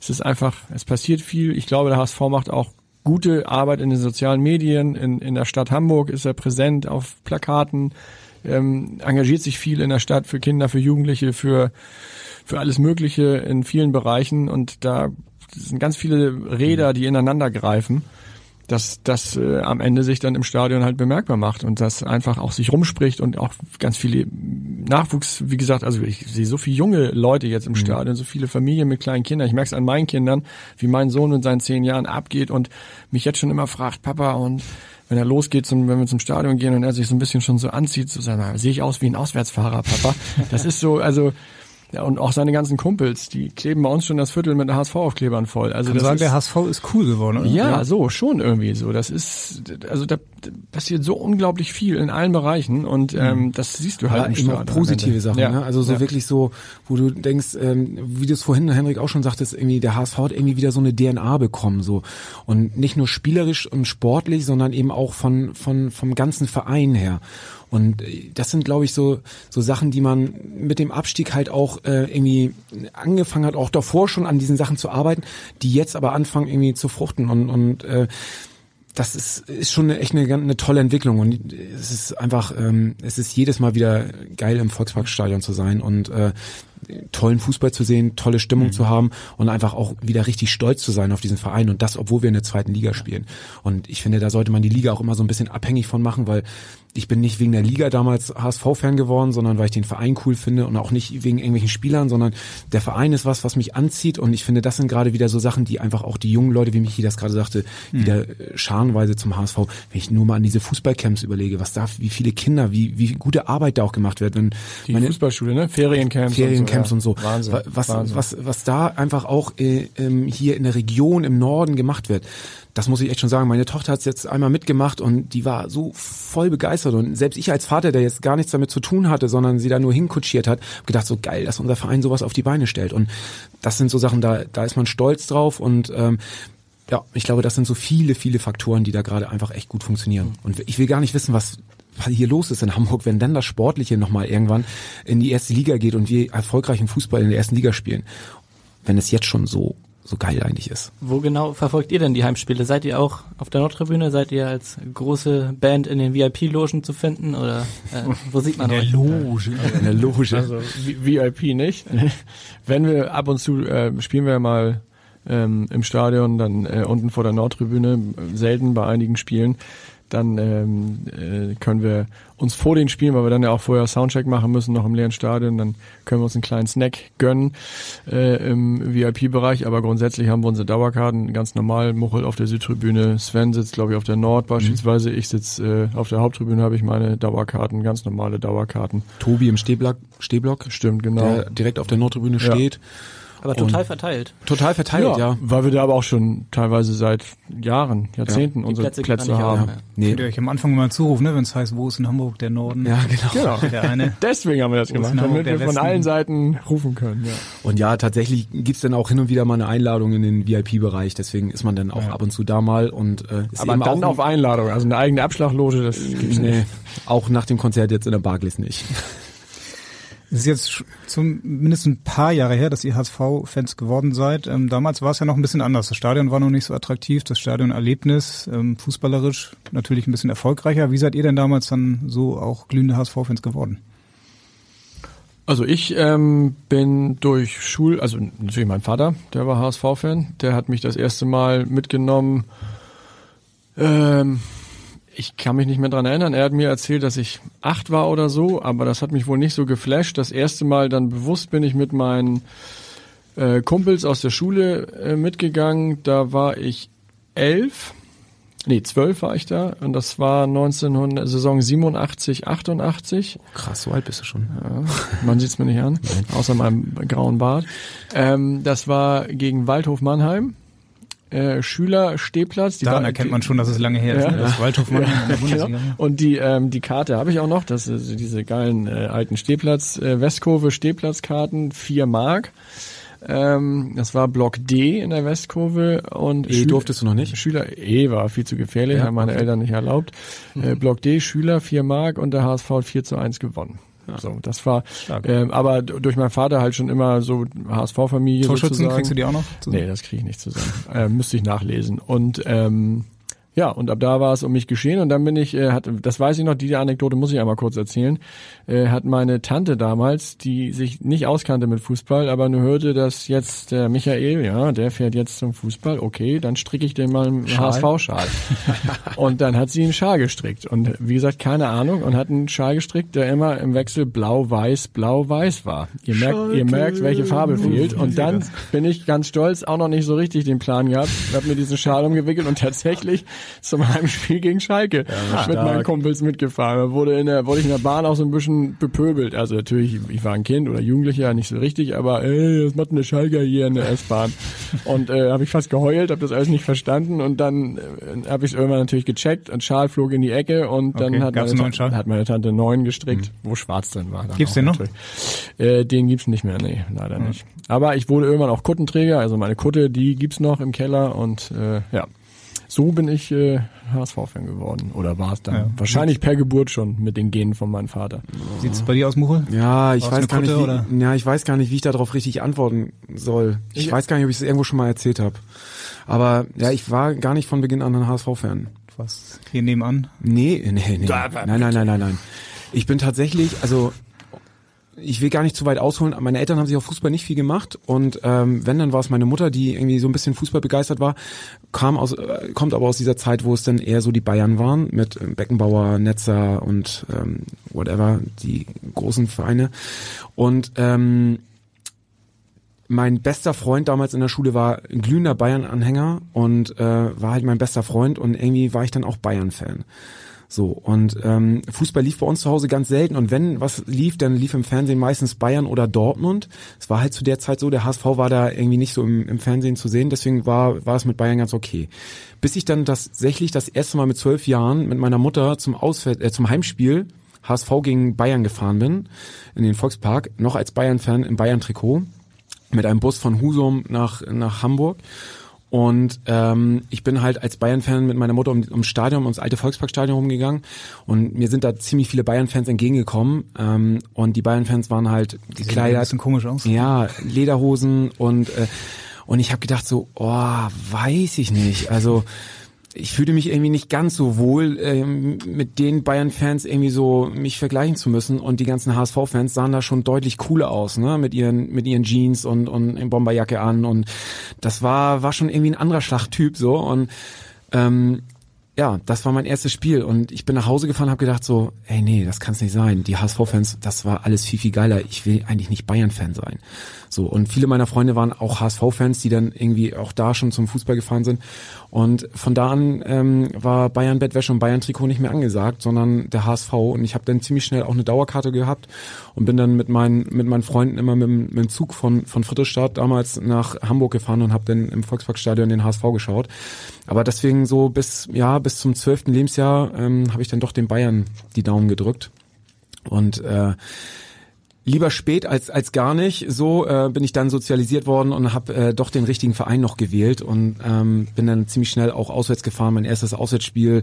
Es ist einfach, es passiert viel. Ich glaube, der HSV macht auch gute Arbeit in den sozialen Medien. In, in der Stadt Hamburg ist er präsent auf Plakaten, ähm, engagiert sich viel in der Stadt für Kinder, für Jugendliche, für, für alles Mögliche in vielen Bereichen. Und da sind ganz viele Räder, die ineinander greifen dass das äh, am Ende sich dann im Stadion halt bemerkbar macht und das einfach auch sich rumspricht und auch ganz viele Nachwuchs, wie gesagt, also ich sehe so viele junge Leute jetzt im mhm. Stadion, so viele Familien mit kleinen Kindern. Ich merke es an meinen Kindern, wie mein Sohn in seinen zehn Jahren abgeht und mich jetzt schon immer fragt, Papa, und wenn er losgeht, zum, wenn wir zum Stadion gehen und er sich so ein bisschen schon so anzieht, so sagen, sehe ich aus wie ein Auswärtsfahrer, Papa. Das ist so, also ja, und auch seine ganzen Kumpels, die kleben bei uns schon das Viertel mit HSV-Aufklebern voll. Also Kann das sagen, ist, der HSV ist cool geworden, oder? Ja, ja, so, schon irgendwie so. Das ist, also da passiert so unglaublich viel in allen Bereichen und mhm. ähm, das siehst du halt ja, im Stadion. positive Sachen, ja. ne? Also so ja. wirklich so, wo du denkst, ähm, wie du es vorhin, Henrik, auch schon sagtest, irgendwie der HSV hat irgendwie wieder so eine DNA bekommen, so. Und nicht nur spielerisch und sportlich, sondern eben auch von, von, vom ganzen Verein her. Und äh, das sind, glaube ich, so, so Sachen, die man mit dem Abstieg halt auch äh, irgendwie angefangen hat, auch davor schon an diesen Sachen zu arbeiten, die jetzt aber anfangen irgendwie zu fruchten und, und äh, das ist, ist schon eine, echt eine, eine tolle Entwicklung und es ist einfach, ähm, es ist jedes Mal wieder geil im Volksparkstadion zu sein und äh, tollen Fußball zu sehen, tolle Stimmung mhm. zu haben und einfach auch wieder richtig stolz zu sein auf diesen Verein und das, obwohl wir in der zweiten Liga spielen. Und ich finde, da sollte man die Liga auch immer so ein bisschen abhängig von machen, weil ich bin nicht wegen der Liga damals HSV-Fan geworden, sondern weil ich den Verein cool finde und auch nicht wegen irgendwelchen Spielern, sondern der Verein ist was, was mich anzieht und ich finde, das sind gerade wieder so Sachen, die einfach auch die jungen Leute, wie Michi das gerade sagte, mhm. wieder äh, scharenweise zum HSV, wenn ich nur mal an diese Fußballcamps überlege, was da, wie viele Kinder, wie, wie gute Arbeit da auch gemacht wird, wenn die meine, Fußballschule, ne? Feriencamps, Feriencamps und so. Und so. Wahnsinn, was, Wahnsinn. was, was da einfach auch äh, ähm, hier in der Region im Norden gemacht wird das muss ich echt schon sagen. Meine Tochter hat es jetzt einmal mitgemacht und die war so voll begeistert. Und selbst ich als Vater, der jetzt gar nichts damit zu tun hatte, sondern sie da nur hinkutschiert hat, gedacht, so geil, dass unser Verein sowas auf die Beine stellt. Und das sind so Sachen, da, da ist man stolz drauf und ähm, ja, ich glaube, das sind so viele, viele Faktoren, die da gerade einfach echt gut funktionieren. Und ich will gar nicht wissen, was hier los ist in Hamburg, wenn dann das Sportliche nochmal irgendwann in die erste Liga geht und wir erfolgreichen Fußball in der ersten Liga spielen. Wenn es jetzt schon so so geil eigentlich ist. Wo genau verfolgt ihr denn die Heimspiele? Seid ihr auch auf der Nordtribüne? Seid ihr als große Band in den VIP-Logen zu finden? Oder äh, wo sieht man in euch? Der Loge. In der Loge. Also VIP nicht. Wenn wir ab und zu äh, spielen wir mal ähm, im Stadion, dann äh, unten vor der Nordtribüne, selten bei einigen Spielen dann ähm, äh, können wir uns vor den Spielen, weil wir dann ja auch vorher Soundcheck machen müssen, noch im leeren Stadion, dann können wir uns einen kleinen Snack gönnen äh, im VIP-Bereich, aber grundsätzlich haben wir unsere Dauerkarten ganz normal, Muchel auf der Südtribüne, Sven sitzt glaube ich auf der Nord beispielsweise, mhm. ich sitze äh, auf der Haupttribüne, habe ich meine Dauerkarten, ganz normale Dauerkarten. Tobi im Stehblock, Stehblock stimmt, genau. Der direkt auf der Nordtribüne ja. steht. Aber total verteilt. Total verteilt, ja, ja. Weil wir da aber auch schon teilweise seit Jahren, Jahrzehnten ja. unsere Plätze, Plätze haben. Ja. Nee. Könnt ihr euch am Anfang mal zurufen, ne, wenn es heißt, wo ist in Hamburg der Norden? Ja, genau. genau. Der eine. Deswegen haben wir das gemacht, damit wir von allen Seiten rufen können. Ja. Und ja, tatsächlich gibt's dann auch hin und wieder mal eine Einladung in den VIP-Bereich, deswegen ist man dann auch ja. ab und zu da mal und äh, ist Aber eben dann auch auf Einladung, also eine eigene Abschlagloge, das gibt's nee, nicht. Auch nach dem Konzert jetzt in der Barclays nicht. Es ist jetzt zumindest ein paar Jahre her, dass ihr HSV-Fans geworden seid. Ähm, damals war es ja noch ein bisschen anders. Das Stadion war noch nicht so attraktiv, das Stadionerlebnis, ähm, fußballerisch natürlich ein bisschen erfolgreicher. Wie seid ihr denn damals dann so auch glühende HSV-Fans geworden? Also ich ähm, bin durch Schul, also natürlich mein Vater, der war HSV-Fan, der hat mich das erste Mal mitgenommen. Ähm, ich kann mich nicht mehr dran erinnern. Er hat mir erzählt, dass ich acht war oder so, aber das hat mich wohl nicht so geflasht. Das erste Mal dann bewusst bin ich mit meinen äh, Kumpels aus der Schule äh, mitgegangen. Da war ich elf. Nee, zwölf war ich da und das war 1900, Saison 87, 88. Krass, so alt bist du schon. Ja, man sieht's mir nicht an, außer meinem grauen Bart. Ähm, das war gegen Waldhof Mannheim äh, Schülerstehplatz. Die Daran war, erkennt man schon, dass es lange her ist. Ja. Ne? Das Waldhof ja. Genau. Und die ähm, die Karte habe ich auch noch. Das ist diese geilen äh, alten Stehplatz äh, Westkurve Stehplatzkarten vier Mark. Ähm, das war Block D in der Westkurve und E durftest du noch nicht? Schüler E war viel zu gefährlich, Ja, haben meine okay. Eltern nicht erlaubt. Äh, Block D Schüler 4 Mark und der HSV hat 4 zu 1 gewonnen. So, das war, ähm, aber durch meinen Vater halt schon immer so HSV-Familie Torschützen sozusagen. kriegst du die auch noch? Nee, das kriege ich nicht zusammen. äh, müsste ich nachlesen. Und ähm, ja, und ab da war es um mich geschehen und dann bin ich, äh, hat, das weiß ich noch, die Anekdote muss ich einmal kurz erzählen, äh, hat meine Tante damals, die sich nicht auskannte mit Fußball, aber nur hörte, dass jetzt der Michael, ja, der fährt jetzt zum Fußball, okay, dann stricke ich den mal einen HSV-Schal. und dann hat sie einen Schal gestrickt und wie gesagt, keine Ahnung und hat einen Schal gestrickt, der immer im Wechsel blau-weiß, blau-weiß war. Ihr merkt, ihr merkt, welche Farbe fehlt und dann bin ich ganz stolz, auch noch nicht so richtig den Plan gehabt, hab mir diesen Schal umgewickelt und tatsächlich zum Heimspiel gegen Schalke mit meinen Kumpels mitgefahren. Da wurde in der, wurde ich in der Bahn auch so ein bisschen bepöbelt. Also natürlich, ich war ein Kind oder Jugendlicher, nicht so richtig, aber ey, was macht denn der Schalker hier in der S-Bahn? Und äh, habe ich fast geheult, habe das alles nicht verstanden und dann äh, habe ich es irgendwann natürlich gecheckt und Schal flog in die Ecke und dann Okay, hat, meine, neuen Schal? hat meine Tante neuen gestrickt, wo schwarz drin war. Gibt's den noch? Äh, den gibt's nicht mehr, nee, leider nicht. Aber ich wurde irgendwann auch Kuttenträger, also meine Kutte, die gibt's noch im Keller und äh, ja, so bin ich äh, HSV-Fan geworden. Oder war es dann? Ja. Wahrscheinlich per Geburt schon mit den Genen von meinem Vater. Sieht's bei dir aus, Muchel? Ja, ich War's weiß gar nicht, wie, oder? ja, ich weiß gar nicht, wie ich darauf richtig antworten soll. Ich, weiß gar nicht, ob ich es irgendwo schon mal erzählt habe. Aber ja, ich war gar nicht von Beginn an ein HSV-Fan. Was? Hier nebenan? Nee, nee, nee. Nein, nein, nein, nein, nein. Ich bin tatsächlich, also ich will gar nicht zu weit ausholen. Meine Eltern haben sich auf Fußball nicht viel gemacht und ähm, wenn dann war es meine Mutter, die irgendwie so ein bisschen Fußball begeistert war, kam aus, äh, kommt aber aus dieser Zeit, wo es dann eher so die Bayern waren mit ähm, Beckenbauer, Netzer und ähm, whatever die großen Vereine und ähm, mein bester Freund damals in der Schule war ein glühender Bayern-Anhänger und äh, war halt mein bester Freund und irgendwie war ich dann auch Bayern-Fan. So, und ähm, Fußball lief bei uns zu Hause ganz selten und wenn was lief, dann lief im Fernsehen meistens Bayern oder Dortmund. Es war halt zu der Zeit so, der HSV war da irgendwie nicht so im, im Fernsehen zu sehen, deswegen war, war es mit Bayern ganz okay. Bis ich dann tatsächlich das erste Mal mit zwölf Jahren mit meiner Mutter zum Ausfeld, äh, zum Heimspiel HSV gegen Bayern gefahren bin, in den Volkspark, noch als Bayern-Fan im Bayern-Trikot, mit einem Bus von Husum nach, nach Hamburg. Und ähm, ich bin halt als Bayern-Fan mit meiner Mutter um, ums Stadion, ums alte Volksparkstadion rumgegangen und mir sind da ziemlich viele Bayern-Fans entgegengekommen ähm, und die Bayern-Fans waren halt die Sieht ein Kleider, bisschen komisch aus. ja, Lederhosen und äh, und ich habe gedacht so, oh, weiß ich nicht. Also ich fühlte mich irgendwie nicht ganz so wohl, ähm, mit den Bayern-Fans irgendwie so mich vergleichen zu müssen. Und die ganzen HSV-Fans sahen da schon deutlich cooler aus, ne? Mit ihren, mit ihren Jeans und, und in Bomberjacke an. Und das war, war schon irgendwie ein anderer Schlachttyp so. Und ähm, ja, das war mein erstes Spiel und ich bin nach Hause gefahren habe gedacht so, ey nee, das kann's nicht sein. Die HSV-Fans, das war alles viel, viel geiler. Ich will eigentlich nicht Bayern-Fan sein. So, und viele meiner Freunde waren auch HSV-Fans, die dann irgendwie auch da schon zum Fußball gefahren sind. Und von da an ähm, war Bayern-Bettwäsche und Bayern-Trikot nicht mehr angesagt, sondern der HSV. Und ich habe dann ziemlich schnell auch eine Dauerkarte gehabt und bin dann mit meinen, mit meinen Freunden immer mit, dem- mit dem Zug von, von Friedrichstadt damals nach Hamburg gefahren und habe dann im Volksparkstadion den HSV geschaut. Aber deswegen so bis, ja, bis zum zwölften Lebensjahr ähm, habe ich dann doch den Bayern die Daumen gedrückt. Und äh, lieber spät als als gar nicht. So äh, bin ich dann sozialisiert worden und habe äh, doch den richtigen Verein noch gewählt und ähm, bin dann ziemlich schnell auch auswärts gefahren. Mein erstes Auswärtsspiel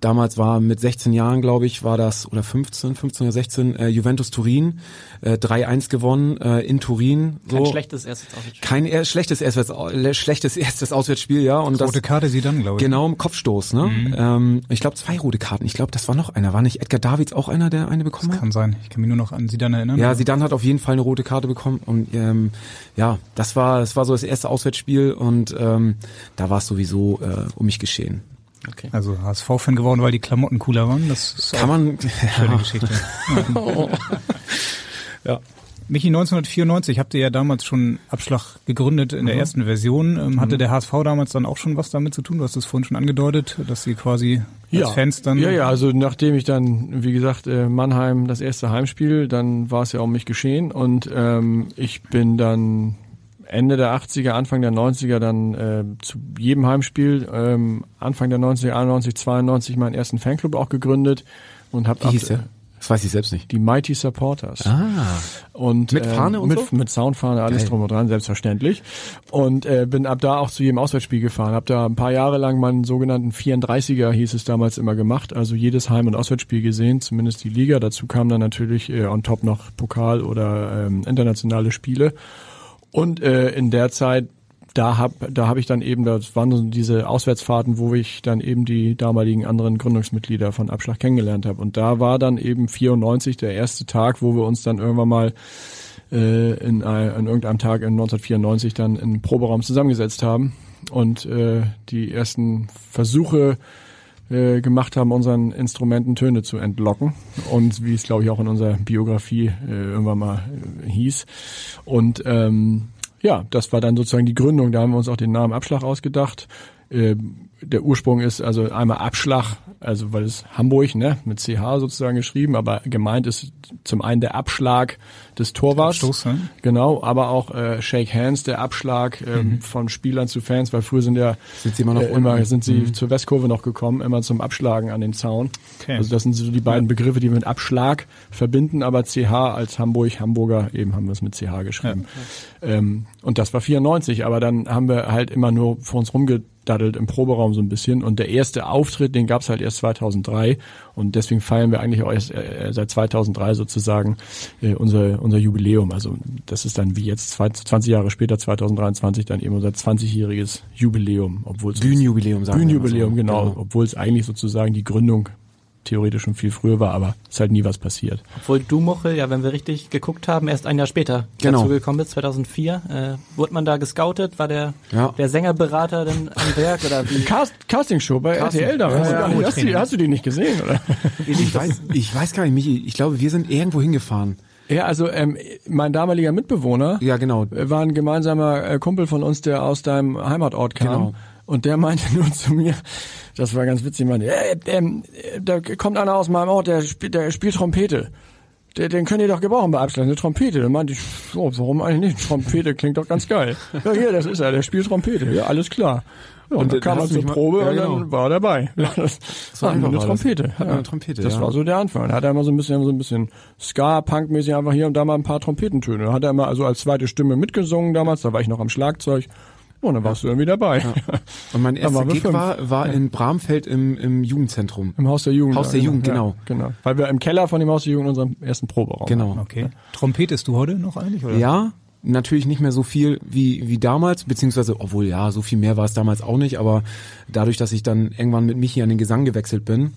damals war mit 16 Jahren, glaube ich, war das oder 15, 15 oder 16 äh, Juventus Turin äh, 3-1 gewonnen äh, in Turin. So. Kein schlechtes erstes Auswärtsspiel. Kein er schlechtes erstes äh, schlechtes erstes Auswärtsspiel, ja und das Rote Karte sie dann, glaube ich. Genau, im Kopfstoß, ne? Ähm, ich glaube zwei rote Karten. Ich glaube, das war noch einer. War nicht Edgar Davids auch einer, der eine bekommen hat? Kann sein. Ich kann mich nur noch an sie dann erinnern. Ja, Zidane hat auf jeden Fall eine rote Karte bekommen und ähm, ja, das war das war so das erste Auswärtsspiel und ähm, da war es sowieso äh, um mich geschehen. Also HSV-Fan geworden, weil die Klamotten cooler waren. Das ist Kann auch man eine schöne Geschichte. ja. Michi, 1994 habt ihr ja damals schon Abschlag gegründet in der ersten Version. Ähm, hatte der HSV damals dann auch schon was damit zu tun? Du hast es vorhin schon angedeutet, dass sie quasi als Fans dann... Ja, ja, also nachdem ich dann, wie gesagt, äh, Mannheim das erste Heimspiel, dann war es ja um mich geschehen und ähm, ich bin dann Ende der 80er, Anfang der 90er dann äh, zu jedem Heimspiel, ähm, Anfang der 90er, 91, 92 meinen ersten Fanclub auch gegründet und hab Wie hieß der? Das weiß ich selbst nicht. Die Mighty Supporters. Ah. Und, Mit Fahne und mit, so? Mit Soundfahne, alles Geil. drum und dran, selbstverständlich. Und äh, bin ab da auch zu jedem Auswärtsspiel gefahren. Hab da ein paar Jahre lang meinen sogenannten 34er, hieß es damals immer gemacht. Also jedes Heim- und Auswärtsspiel gesehen, zumindest die Liga. Dazu kam dann natürlich äh, on top noch Pokal oder ähm, internationale Spiele. Und äh, in der Zeit, da hab, da hab ich dann eben, das waren so diese Auswärtsfahrten, wo ich dann eben die damaligen anderen Gründungsmitglieder von Abschlag kennengelernt habe. Und da war dann eben 94 der erste Tag, wo wir uns dann irgendwann mal äh, in, ein, an irgendeinem Tag in 1994 dann im Proberaum zusammengesetzt haben und äh, die ersten Versuche äh, gemacht haben, unseren Instrumenten Töne zu entlocken und wie es glaube ich auch in unserer Biografie äh, irgendwann mal äh, hieß und ähm, ja, das war dann sozusagen die Gründung. Da haben wir uns auch den Namen Abschlag ausgedacht. Äh, der Ursprung ist also einmal Abschlag, also weil es Hamburg, ne, mit CH sozusagen geschrieben, aber gemeint ist zum einen der Abschlag des Torwarts. Abstoß, ne? Genau, aber auch äh, Shake Hands, der Abschlag ähm, von Spielern zu Fans, weil früher sind ja Sind sie immer noch äh, immer sind sie zur Westkurve noch gekommen, immer zum Abschlagen an den Zaun. Okay. Also das sind so die beiden Begriffe, die wir mit Abschlag verbinden, aber CH als Hamburg, Hamburger, eben haben wir es mit CH geschrieben. Ähm, und das war 94, aber dann haben wir halt immer nur vor uns rumgedaddelt im Proberaum so ein bisschen und der erste Auftritt, den gab's halt erst 2003 und deswegen feiern wir eigentlich auch erst äh, seit 2003 sozusagen äh, unser, unser Jubiläum. Also das ist dann wie jetzt zwei- 20 Jahre später, 2023, dann eben unser 20-jähriges Jubiläum, obwohl Bühnenjubiläum sagen wir Bühnenjubiläum, immer so. genau, Genau. obwohl es eigentlich sozusagen die Gründung theoretisch schon viel früher war, aber ist halt nie was passiert. Obwohl du, Muchel, ja, wenn wir richtig geguckt haben, erst ein Jahr später Genau. dazu gekommen bist, 2004. Äh, wurde man da gescoutet? War der, Ja. der Sängerberater denn am Werk oder wie? Cast Castingshow bei RTL da. hast, du gar nicht- hast, du, die- hast du die nicht gesehen, oder? Ich weiß, ich weiß gar nicht, Michi, ich glaube, wir sind irgendwo hingefahren. Ja, also ähm, mein damaliger Mitbewohner Ja, genau. war ein gemeinsamer äh, Kumpel von uns, der aus deinem Heimatort kam. Genau. Und der meinte nun zu mir, das war ganz witzig, meinte, äh, ähm, äh, da kommt einer aus meinem Ort, der, spielt, der spielt Trompete. Der, den könnt ihr doch gebrauchen bei Abschlag, eine Trompete. Dann meinte ich, oh, warum eigentlich nicht? Trompete klingt doch ganz geil. Ja, hier, das ist er, der spielt Trompete. Ja, alles klar. Ja, und Und dann dann kam er zur mal- Probe ja, und genau. dann war er dabei. Das So war einfach eine war das. Trompete. Hat eine Trompete, Das ja. war so der Anfang. Da hat er immer so ein bisschen, so ein bisschen Ska-Punk-mäßig einfach hier und da mal ein paar Trompetentöne. Da hat er immer also als zweite Stimme mitgesungen damals. Da war ich noch am Schlagzeug. Und dann warst du irgendwie dabei. Und mein erster Gig fünf. war, war in Bramfeld im, im Jugendzentrum. Im Haus der Jugend. Haus der ja, Jugend, Ja, genau. genau. Weil wir im Keller von dem Haus der Jugend unseren ersten Proberaum Genau. Okay. Trompetest du heute noch eigentlich? Oder? Ja, natürlich nicht mehr so viel wie, wie damals, beziehungsweise, obwohl ja, so viel mehr war es damals auch nicht, aber dadurch, dass ich dann irgendwann mit Michi an den Gesang gewechselt bin,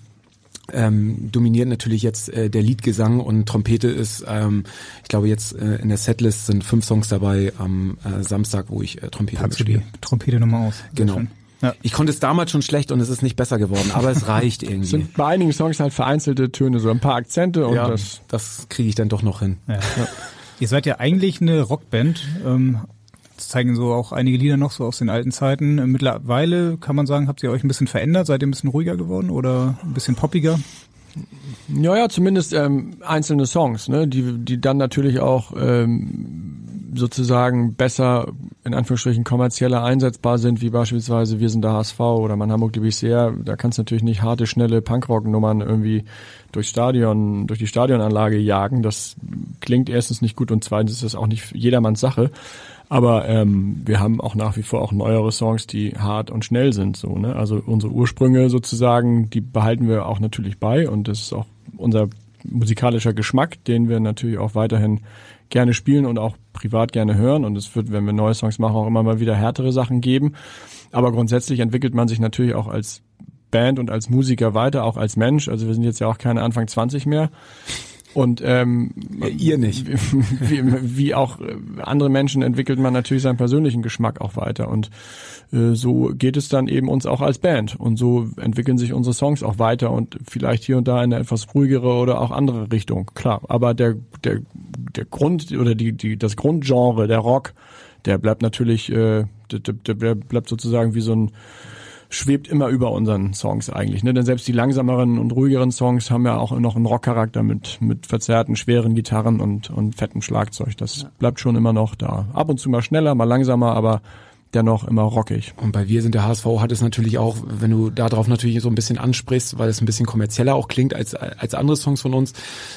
ähm, dominiert natürlich jetzt äh, der Liedgesang und Trompete ist, ähm, ich glaube jetzt äh, in der Setlist sind fünf Songs dabei am äh, Samstag, wo ich äh, Trompete Packst du die mitspiele. Trompete nochmal aus? Genau. Ja. Ich konnte es damals schon schlecht und es ist nicht besser geworden, aber es reicht Es irgendwie. sind bei einigen Songs halt vereinzelte Töne, so ein paar Akzente und ja, das das kriege ich dann doch noch hin. Ja. Ihr seid ja eigentlich eine Rockband. Ähm, das zeigen so auch einige Lieder noch so aus den alten Zeiten. Äh, Mittlerweile kann man sagen, habt ihr euch ein bisschen verändert? Seid ihr ein bisschen ruhiger geworden oder ein bisschen poppiger? Ja, ja, zumindest ähm, einzelne Songs, ne, die, die dann natürlich auch ähm, sozusagen besser in Anführungsstrichen kommerzieller einsetzbar sind, wie beispielsweise Wir sind der HSV oder Mein Hamburg liebe ich sehr. Da kannst du natürlich nicht harte, schnelle Punkrock-Nummern irgendwie durchs Stadion, durch die Stadionanlage jagen. Das klingt erstens nicht gut und zweitens ist das auch nicht jedermanns Sache. Aber ähm, wir haben auch nach wie vor auch neuere Songs, die hart und schnell sind. So, ne? Also unsere Ursprünge sozusagen, die behalten wir auch natürlich bei und das ist auch unser musikalischer Geschmack, den wir natürlich auch weiterhin gerne spielen und auch privat gerne hören. Und es wird, wenn wir neue Songs machen, auch immer mal wieder härtere Sachen geben. Aber grundsätzlich entwickelt man sich natürlich auch als Band und als Musiker weiter, auch als Mensch. Also wir sind jetzt ja auch keine Anfang 20 mehr. Und ähm, ihr nicht. Wie, wie auch äh, andere Menschen entwickelt man natürlich seinen persönlichen Geschmack auch weiter. Und äh, so geht es dann eben uns auch als Band. Und so entwickeln sich unsere Songs auch weiter und vielleicht hier und da in eine etwas ruhigere oder auch andere Richtung. Klar, aber der, der, der Grund oder die, die, das Grundgenre, der Rock, der bleibt natürlich, äh, der, der, der bleibt sozusagen wie so ein schwebt immer über unseren Songs eigentlich. Ne? Denn selbst die langsameren und ruhigeren Songs haben ja auch noch einen Rockcharakter mit, mit verzerrten, schweren Gitarren und, und fettem Schlagzeug. Das bleibt schon immer noch da. Ab und zu mal schneller, mal langsamer, aber dennoch immer rockig. Und bei Wir sind der HSV hat es natürlich auch, wenn du darauf natürlich so ein bisschen ansprichst, weil es ein bisschen kommerzieller auch klingt als als andere Songs von uns,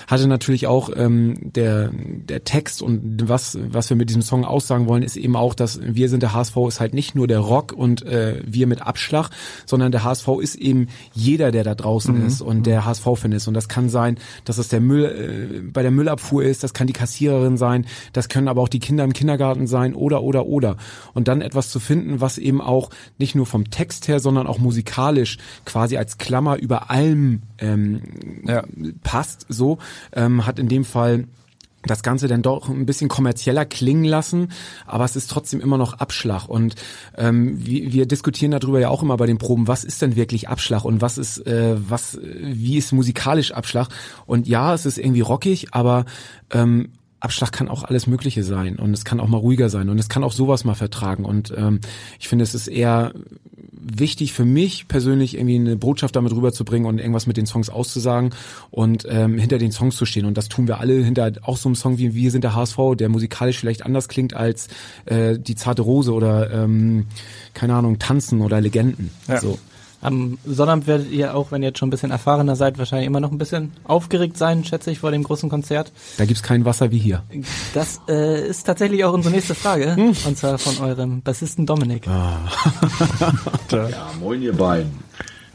hatte natürlich auch ähm, der der Text und was was wir mit diesem Song aussagen wollen, ist eben auch, dass Wir sind der HSV ist halt nicht nur der Rock und äh, wir mit Abschlag, sondern der HSV ist eben jeder, der da draußen mhm. ist und der HSV-Fan ist. Und das kann sein, dass es der Müll äh, bei der Müllabfuhr ist, das kann die Kassiererin sein, das können aber auch die Kinder im Kindergarten sein oder oder oder. Und dann etwas zu finden, was eben auch nicht nur vom Text her, sondern auch musikalisch quasi als Klammer über allem ähm, ja. passt, so ähm, hat in dem Fall das Ganze dann doch ein bisschen kommerzieller klingen lassen, aber es ist trotzdem immer noch Abschlag. Und ähm, wir, wir diskutieren darüber ja auch immer bei den Proben, was ist denn wirklich Abschlag und was ist, äh, was, wie ist musikalisch Abschlag? Und ja, es ist irgendwie rockig, aber ähm, Abschlag kann auch alles Mögliche sein und es kann auch mal ruhiger sein und es kann auch sowas mal vertragen und ähm, ich finde es ist eher wichtig für mich persönlich irgendwie eine Botschaft damit rüberzubringen und irgendwas mit den Songs auszusagen und ähm, hinter den Songs zu stehen und das tun wir alle hinter auch so einem Song wie Wir sind der HSV, der musikalisch vielleicht anders klingt als äh, die zarte Rose oder ähm, keine Ahnung Tanzen oder Legenden. Ja. So. Am Sonnabend werdet ihr auch, wenn ihr jetzt schon ein bisschen erfahrener seid, wahrscheinlich immer noch ein bisschen aufgeregt sein, schätze ich, vor dem großen Konzert. Da gibt's kein Wasser wie hier. Das äh, ist tatsächlich auch unsere nächste Frage, hm. und zwar von eurem Bassisten Dominik. Ah. ja, moin ihr beiden.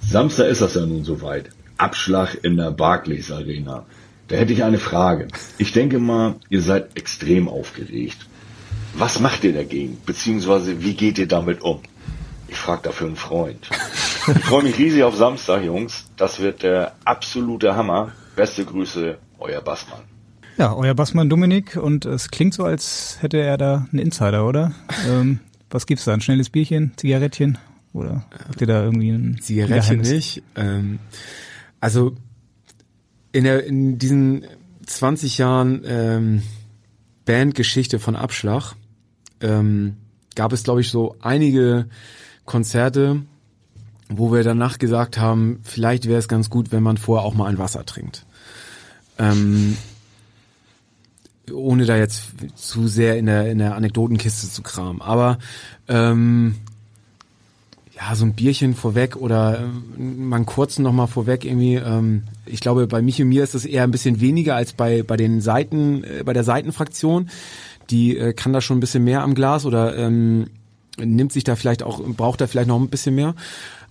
Samstag ist das ja nun soweit. Abschlag in der Barclays Arena. Da hätte ich eine Frage. Ich denke mal, ihr seid extrem aufgeregt. Was macht ihr dagegen? Beziehungsweise wie geht ihr damit um? Ich frage dafür einen Freund. Ich freue mich riesig auf Samstag, Jungs. Das wird der absolute Hammer. Beste Grüße, euer Bassmann. Ja, euer Bassmann Dominik und es klingt so, als hätte er da einen Insider, oder? ähm, was gibt's da? Ein schnelles Bierchen, Zigarettchen? Oder habt ihr da irgendwie ein Zigarettchen nicht? Ähm, also in, der, in diesen 20 Jahren ähm, Bandgeschichte von Abschlag ähm, gab es, glaube ich, so einige Konzerte, wo wir danach gesagt haben, vielleicht wäre es ganz gut, wenn man vorher auch mal ein Wasser trinkt. Ähm, ohne da jetzt zu sehr in der, in der Anekdotenkiste zu kramen. Aber ähm, ja, so ein Bierchen vorweg oder äh, mal einen kurzen nochmal vorweg irgendwie. Ähm, ich glaube, bei mich und mir ist es eher ein bisschen weniger als bei, bei den Seiten, äh, bei der Seitenfraktion. Die äh, kann da schon ein bisschen mehr am Glas oder ähm, nimmt sich da vielleicht auch, braucht da vielleicht noch ein bisschen mehr.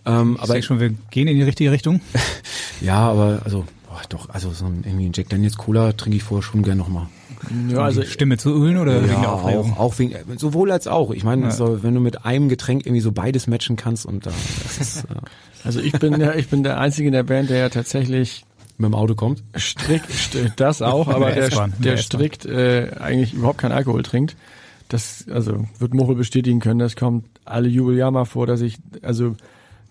Ähm, ich aber ich schon, wir gehen in die richtige Richtung. ja, aber also boah, doch, also so ein irgendwie ein Jack Daniels Cola trinke ich vorher schon gern nochmal. Ja, also Stimme zu ölen oder ja, wegen der Aufregung? Auch, auch wegen, sowohl als auch. Ich meine, ja. so, wenn du mit einem Getränk irgendwie so beides matchen kannst und da. Ist, äh also ich bin ja, ich bin der einzige in der Band, der ja tatsächlich mit dem Auto kommt. Strikt, das auch, aber der, der, der strikt äh, eigentlich überhaupt keinen Alkohol trinkt das, also wird Mochel bestätigen können, das kommt alle Jubeljahr mal vor, dass ich, also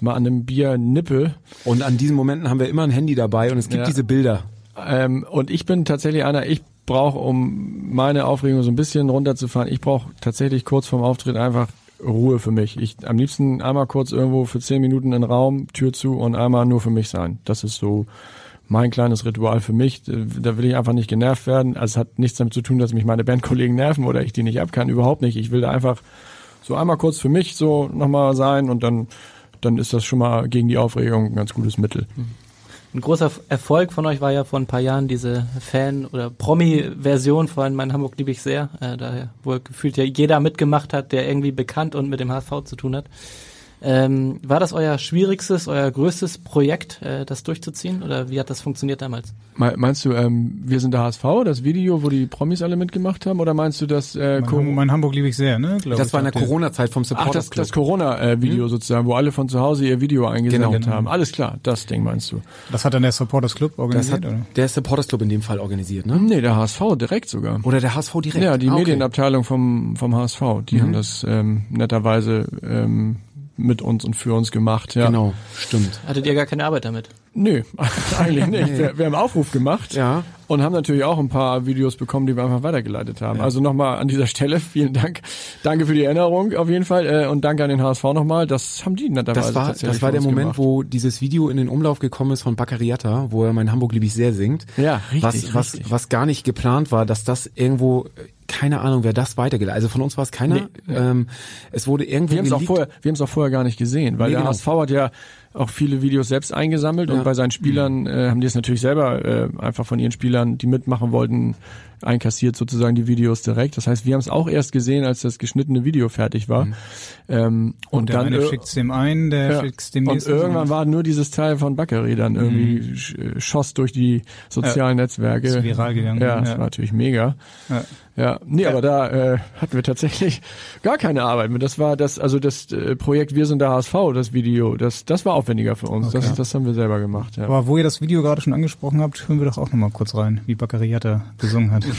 mal an einem Bier nippe. Und an diesen Momenten haben wir immer ein Handy dabei und es gibt ja. diese Bilder. Ähm, und ich bin tatsächlich einer, ich brauche, um meine Aufregung so ein bisschen runterzufahren, ich brauche tatsächlich kurz vorm Auftritt einfach Ruhe für mich. Ich am liebsten einmal kurz irgendwo für zehn Minuten in den Raum, Tür zu und einmal nur für mich sein. Das ist so mein kleines Ritual für mich. Da will ich einfach nicht genervt werden. Also es hat nichts damit zu tun, dass mich meine Bandkollegen nerven oder ich die nicht ab kann. Überhaupt nicht. Ich will da einfach so einmal kurz für mich so nochmal sein und dann, dann ist das schon mal gegen die Aufregung ein ganz gutes Mittel. Ein großer Erfolg von euch war ja vor ein paar Jahren diese Fan- oder Promi-Version von Mein Hamburg liebe ich sehr, äh, da wo gefühlt ja jeder mitgemacht hat, der irgendwie bekannt und mit dem HSV zu tun hat. Ähm, war das euer schwierigstes, euer größtes Projekt, äh, das durchzuziehen? Oder wie hat das funktioniert damals? Meinst du, ähm, wir sind der HSV, das Video, wo die Promis alle mitgemacht haben? Oder meinst du das? Äh, mein, mein Hamburg liebe ich sehr, ne? Glaub das war in der Corona-Zeit vom Supporters Ach, das, Club. das Corona-Video äh, mhm. sozusagen, wo alle von zu Hause ihr Video eingesendet genau. haben. Alles klar, das Ding meinst du. Das hat dann der Supporters Club organisiert, hat, oder? Der Supporters Club in dem Fall organisiert, ne? Nee, der HSV direkt sogar. Oder der HSV direkt? Ja, die ah, okay. Medienabteilung vom, vom HSV, die mhm. haben das ähm, netterweise ähm, mit uns und für uns gemacht. Ja. Genau, stimmt. Hattet ihr gar keine Arbeit damit? Nö, eigentlich nicht. wir, wir, haben Aufruf gemacht ja. und haben natürlich auch ein paar Videos bekommen, die wir einfach weitergeleitet haben. Ja. Also nochmal an dieser Stelle vielen Dank. Danke für die Erinnerung auf jeden Fall äh, und danke an den HSV nochmal. Das haben die netterweise Das war, das war der Moment, gemacht. wo dieses Video in den Umlauf gekommen ist von Baccariata, wo er mein Hamburg lieb ich sehr singt. Ja, richtig was, was, richtig. was gar nicht geplant war, dass das irgendwo keine Ahnung, wer das weitergeleitet. Also von uns war es keiner. Nee. Ähm, es wurde irgendwo Wir haben es auch vorher, wir haben es auch vorher gar nicht gesehen, weil Nee, der genau. HSV hat ja auch viele Videos selbst eingesammelt Ja. und bei seinen Spielern äh, haben die es natürlich selber äh, einfach von ihren Spielern, die mitmachen wollten, einkassiert sozusagen die Videos direkt. Das heißt, wir haben es auch erst gesehen, als das geschnittene Video fertig war. Ähm, und, Und der dann eine schickt's dem einen, der ja. schickt's dem und nächsten. irgendwann war nur dieses Teil von Bakary dann irgendwie sch- äh, schoss durch die sozialen Netzwerke. Ist viral gegangen, Ja, das ja. war natürlich mega. Ja. Ja, nee, aber da äh, hatten wir tatsächlich gar keine Arbeit mit. Das war das, also das äh, Projekt Wir sind der HSV, das Video, das, das war aufwendiger für uns. Das, das haben wir selber gemacht. Ja. Aber wo ihr das Video gerade schon angesprochen habt, hören wir doch auch nochmal kurz rein, wie Baccariata gesungen hat.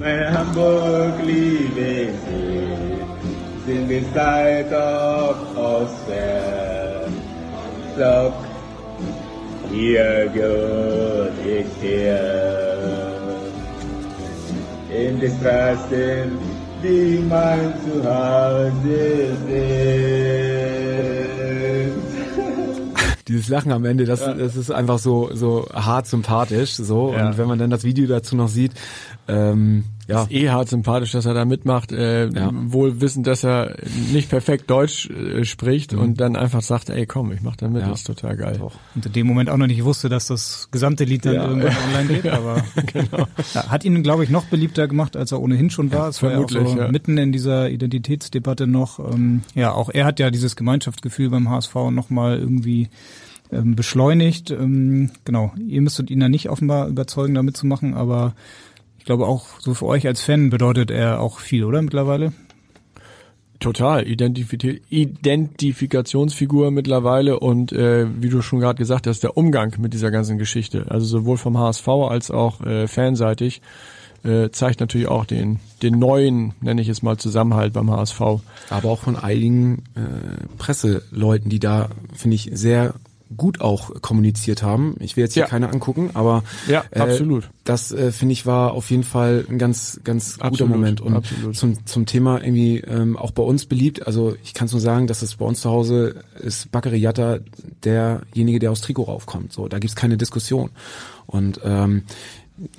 Meine Hamburg liebe sie, sind wir Zeit auf auswärts. Block, hier geht ich her. In die Straßen, die mein Zuhause sind. Dieses Lachen am Ende, das, das ist einfach so, so hart sympathisch, so. Ja. Und wenn man dann das Video dazu noch sieht, ähm, ja. Ist eh hart sympathisch, dass er da mitmacht, äh, Ja. wohl wissend, dass er nicht perfekt Deutsch äh, spricht und dann einfach sagt, ey komm, ich mach da mit, Ja. das ist total geil. Und in dem Moment auch noch nicht wusste, dass das gesamte Lied dann Ja. irgendwann online geht. Aber Genau. ja, hat ihn, glaube ich, noch beliebter gemacht, als er ohnehin schon war. es war ja auch so mitten in dieser Identitätsdebatte noch. Ähm, ja, auch er hat ja dieses Gemeinschaftsgefühl beim HSV nochmal irgendwie ähm, beschleunigt. Ähm, genau, ihr müsstet ihn ja nicht offenbar überzeugen, da mitzumachen, aber ich glaube auch so für euch als Fan bedeutet er auch viel, oder mittlerweile? Total, Identifi Identifikationsfigur mittlerweile und äh, wie du schon gerade gesagt hast, der Umgang mit dieser ganzen Geschichte, also sowohl vom HSV als auch äh, fanseitig, äh, zeigt natürlich auch den, den neuen, nenne ich es mal, Zusammenhalt beim HSV. aber auch von einigen äh, Presseleuten, die da, finde ich, sehr gut auch kommuniziert haben. Ich will jetzt hier Ja. keine angucken, aber Ja, äh, absolut. Das äh, finde ich war auf jeden Fall ein ganz ganz guter Absolut, Moment und absolut. zum zum Thema irgendwie ähm, auch bei uns beliebt. Also ich kann nur sagen, dass es bei uns zu Hause ist Bakary Yatta derjenige, der aus Trikot raufkommt. So, da gibt's keine Diskussion. Und ähm,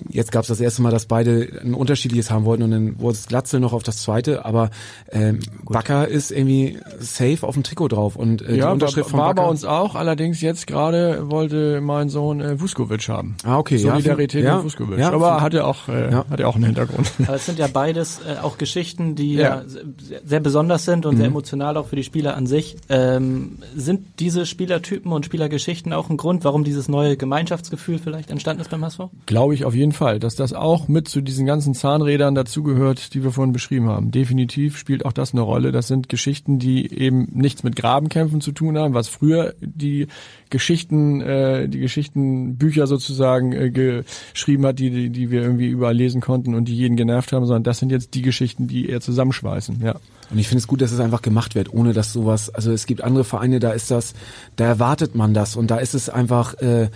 Jetzt gab es das erste Mal, dass beide ein unterschiedliches haben wollten und dann wurde es Glatzel noch auf das zweite, aber ähm, Bakker ist irgendwie safe auf dem Trikot drauf und äh, die Ja, Unterschrift war, von war bei Bakker. uns auch, allerdings jetzt gerade wollte mein Sohn äh, Vuskovic haben. Ah, okay, ja, Solidarität ja, mit Vuskovic. ja, Aber hat er auch, äh, Ja. hat er auch einen Hintergrund. Aber es sind ja beides äh, auch Geschichten, die Ja. ja. sehr, sehr besonders sind und sehr emotional auch für die Spieler an sich. Ähm, sind diese Spielertypen und Spielergeschichten auch ein Grund, warum dieses neue Gemeinschaftsgefühl vielleicht entstanden ist beim HSV? Glaube ich auf jeden Fall, dass das auch mit zu diesen ganzen Zahnrädern dazugehört, die wir vorhin beschrieben haben. Definitiv spielt auch das eine Rolle. Das sind Geschichten, die eben nichts mit Grabenkämpfen zu tun haben, was früher die Geschichten, äh, die Geschichtenbücher sozusagen äh, geschrieben hat, die, die, die wir irgendwie überall lesen konnten und die jeden genervt haben, sondern das sind jetzt die Geschichten, die eher zusammenschweißen. Ja. Und ich finde es gut, dass es einfach gemacht wird, ohne dass sowas, also es gibt andere Vereine, da ist das, da erwartet man das und da ist es einfach äh,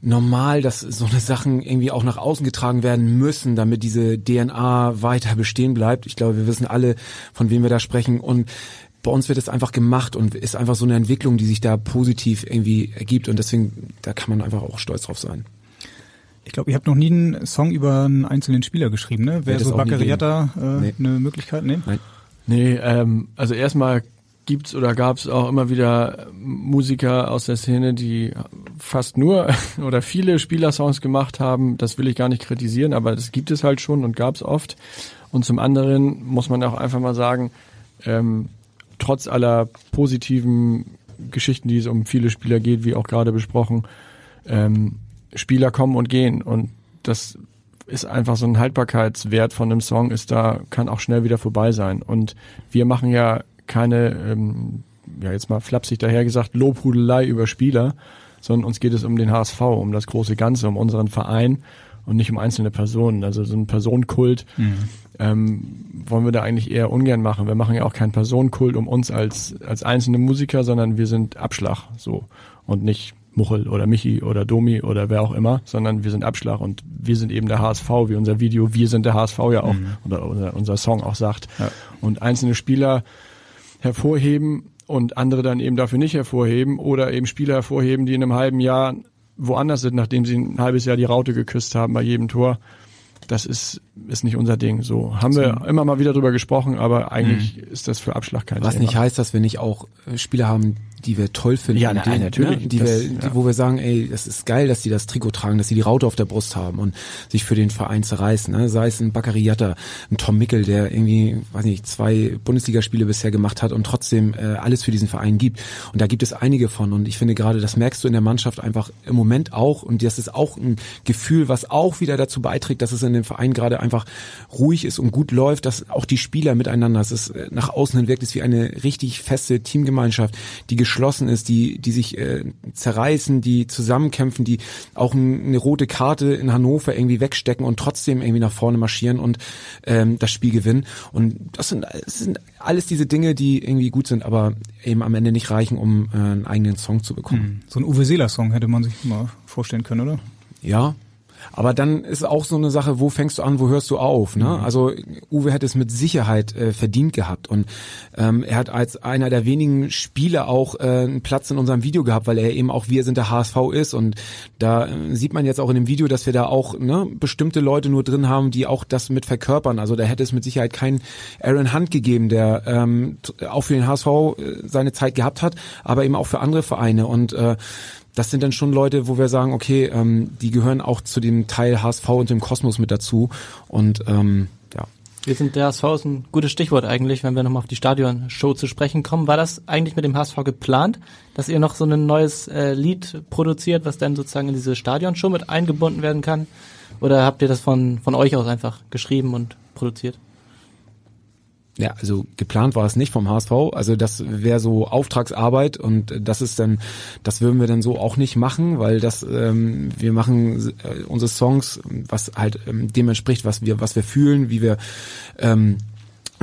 normal, dass so eine Sachen irgendwie auch nach außen getragen werden müssen, damit diese DNA weiter bestehen bleibt. Ich glaube, wir wissen alle, von wem wir da sprechen und bei uns wird es einfach gemacht und ist einfach so eine Entwicklung, die sich da positiv irgendwie ergibt und deswegen, da kann man einfach auch stolz drauf sein. Ich glaube, ihr habt noch nie einen Song über einen einzelnen Spieler geschrieben, ne? Wäre so Baccariata äh, Nee. eine Möglichkeit? Nee? Nein. Nee, ähm, also erstmal gibt's oder gab's auch immer wieder Musiker aus der Szene, die fast nur oder viele Spielersongs gemacht haben. Das will ich gar nicht kritisieren, aber das gibt es halt schon und gab's oft. Und zum anderen muss man auch einfach mal sagen, ähm, trotz aller positiven Geschichten, die es um viele Spieler geht, wie auch gerade besprochen, ähm, Spieler kommen und gehen und das ist einfach so ein Haltbarkeitswert von einem Song ist da, kann auch schnell wieder vorbei sein. Und wir machen ja keine, ähm, ja jetzt mal flapsig daher gesagt, Lobhudelei über Spieler, sondern uns geht es um den HSV, um das große Ganze, um unseren Verein und nicht um einzelne Personen. Also so ein Personenkult ähm, wollen wir da eigentlich eher ungern machen. Wir machen ja auch keinen Personenkult um uns als, als einzelne Musiker, sondern wir sind Abschlag so und nicht Muchel oder Michi oder Domi oder wer auch immer, sondern wir sind Abschlag und wir sind eben der HSV, wie unser Video, wir sind der HSV ja auch, oder unser, unser Song auch sagt. Und einzelne Spieler hervorheben und andere dann eben dafür nicht hervorheben oder eben Spieler hervorheben, die in einem halben Jahr woanders sind, nachdem sie ein halbes Jahr die Raute geküsst haben bei jedem Tor. Das ist ist nicht unser Ding. So haben wir immer mal wieder drüber gesprochen, aber eigentlich ist das für Abschlag kein Was Thema. nicht heißt, dass wir nicht auch äh, Spieler haben, die wir toll finden. Ja, nein, die, natürlich. Ne, die Das- wir, die, ja. wo wir sagen, ey, das ist geil, dass die das Trikot tragen, dass sie die Raute auf der Brust haben und sich für den Verein zerreißen. Ne? Sei es ein Baccariata, ein Tom Mickel, der irgendwie, weiß nicht, zwei Bundesligaspiele bisher gemacht hat und trotzdem äh, alles für diesen Verein gibt. Und da gibt es einige von. Und ich finde gerade, das merkst du in der Mannschaft einfach im Moment auch. Und das ist auch ein Gefühl, was auch wieder dazu beiträgt, dass es in dem Verein gerade einfach ruhig ist und gut läuft, dass auch die Spieler miteinander, es ist äh, nach außen hin wirkt es wie eine richtig feste Teamgemeinschaft, die geschlossen ist, die, die sich äh, zerreißen, die zusammenkämpfen, die auch ein, eine rote Karte in Hannover irgendwie wegstecken und trotzdem irgendwie nach vorne marschieren und ähm, das Spiel gewinnen. Und das sind, das sind alles diese Dinge, die irgendwie gut sind, aber eben am Ende nicht reichen, um äh, einen eigenen Song zu bekommen. So ein Uwe Seeler-Song hätte man sich mal vorstellen können, oder? Ja. Aber dann ist auch so eine Sache, wo fängst du an, wo hörst du auf? Ne? Also Uwe hätte es mit Sicherheit äh, verdient gehabt und ähm, er hat als einer der wenigen Spieler auch äh, einen Platz in unserem Video gehabt, weil er eben auch wir sind der HSV ist und da äh, sieht man jetzt auch in dem Video, dass wir da auch ne, bestimmte Leute nur drin haben, die auch das mit verkörpern. Also da hätte es mit Sicherheit keinen Aaron Hunt gegeben, der ähm, auch für den HSV äh, seine Zeit gehabt hat, aber eben auch für andere Vereine und äh, das sind dann schon Leute, wo wir sagen, okay, ähm, die gehören auch zu dem Teil HSV und dem Kosmos mit dazu. Und ähm, ja. Wir sind der HSV ist ein gutes Stichwort eigentlich, wenn wir nochmal auf die Stadionshow zu sprechen kommen. War das eigentlich mit dem HSV geplant, dass ihr noch so ein neues äh, Lied produziert, was dann sozusagen in diese Stadionshow mit eingebunden werden kann? Oder habt ihr das von, von euch aus einfach geschrieben und produziert? Ja, also geplant war es nicht vom HSV. Also das wäre so Auftragsarbeit und das ist dann, das würden wir dann so auch nicht machen, weil das ähm, wir machen äh, unsere Songs, was halt ähm, dem entspricht, was wir was wir fühlen, wie wir ähm,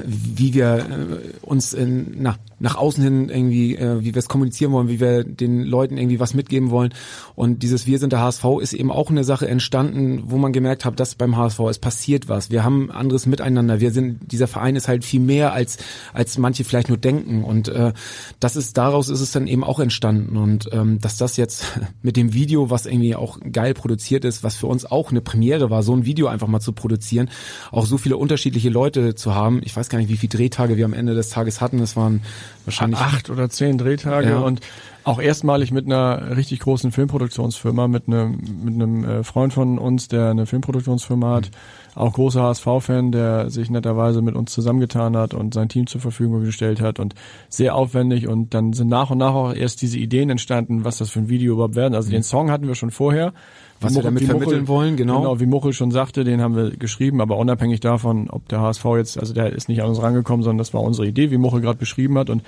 wie wir äh, uns in, na, nach außen hin irgendwie, äh, wie wir es kommunizieren wollen, wie wir den Leuten irgendwie was mitgeben wollen. Und dieses Wir sind der HSV ist eben auch eine Sache entstanden, wo man gemerkt hat, dass beim HSV es passiert was. Wir haben anderes Miteinander. Wir sind, dieser Verein ist halt viel mehr als als manche vielleicht nur denken. Und äh, das ist daraus ist es dann eben auch entstanden. Und ähm, dass das jetzt mit dem Video, was irgendwie auch geil produziert ist, was für uns auch eine Premiere war, so ein Video einfach mal zu produzieren, auch so viele unterschiedliche Leute zu haben. Ich weiß gar nicht, wie viele Drehtage wir am Ende des Tages hatten. Es waren wahrscheinlich acht oder zehn Drehtage Ja. und auch erstmalig mit einer richtig großen Filmproduktionsfirma, mit einem mit einem äh, Freund von uns, der eine Filmproduktionsfirma hat, auch großer HSV-Fan, der sich netterweise mit uns zusammengetan hat und sein Team zur Verfügung gestellt hat und sehr aufwendig und dann sind nach und nach auch erst diese Ideen entstanden, was das für ein Video überhaupt werden. Also den Song hatten wir schon vorher. Was wir damit vermitteln wollen, genau. Genau, wie Muchel schon sagte, den haben wir geschrieben, aber unabhängig davon, ob der HSV jetzt, also der ist nicht an uns rangekommen, sondern das war unsere Idee, wie Muchel gerade beschrieben hat und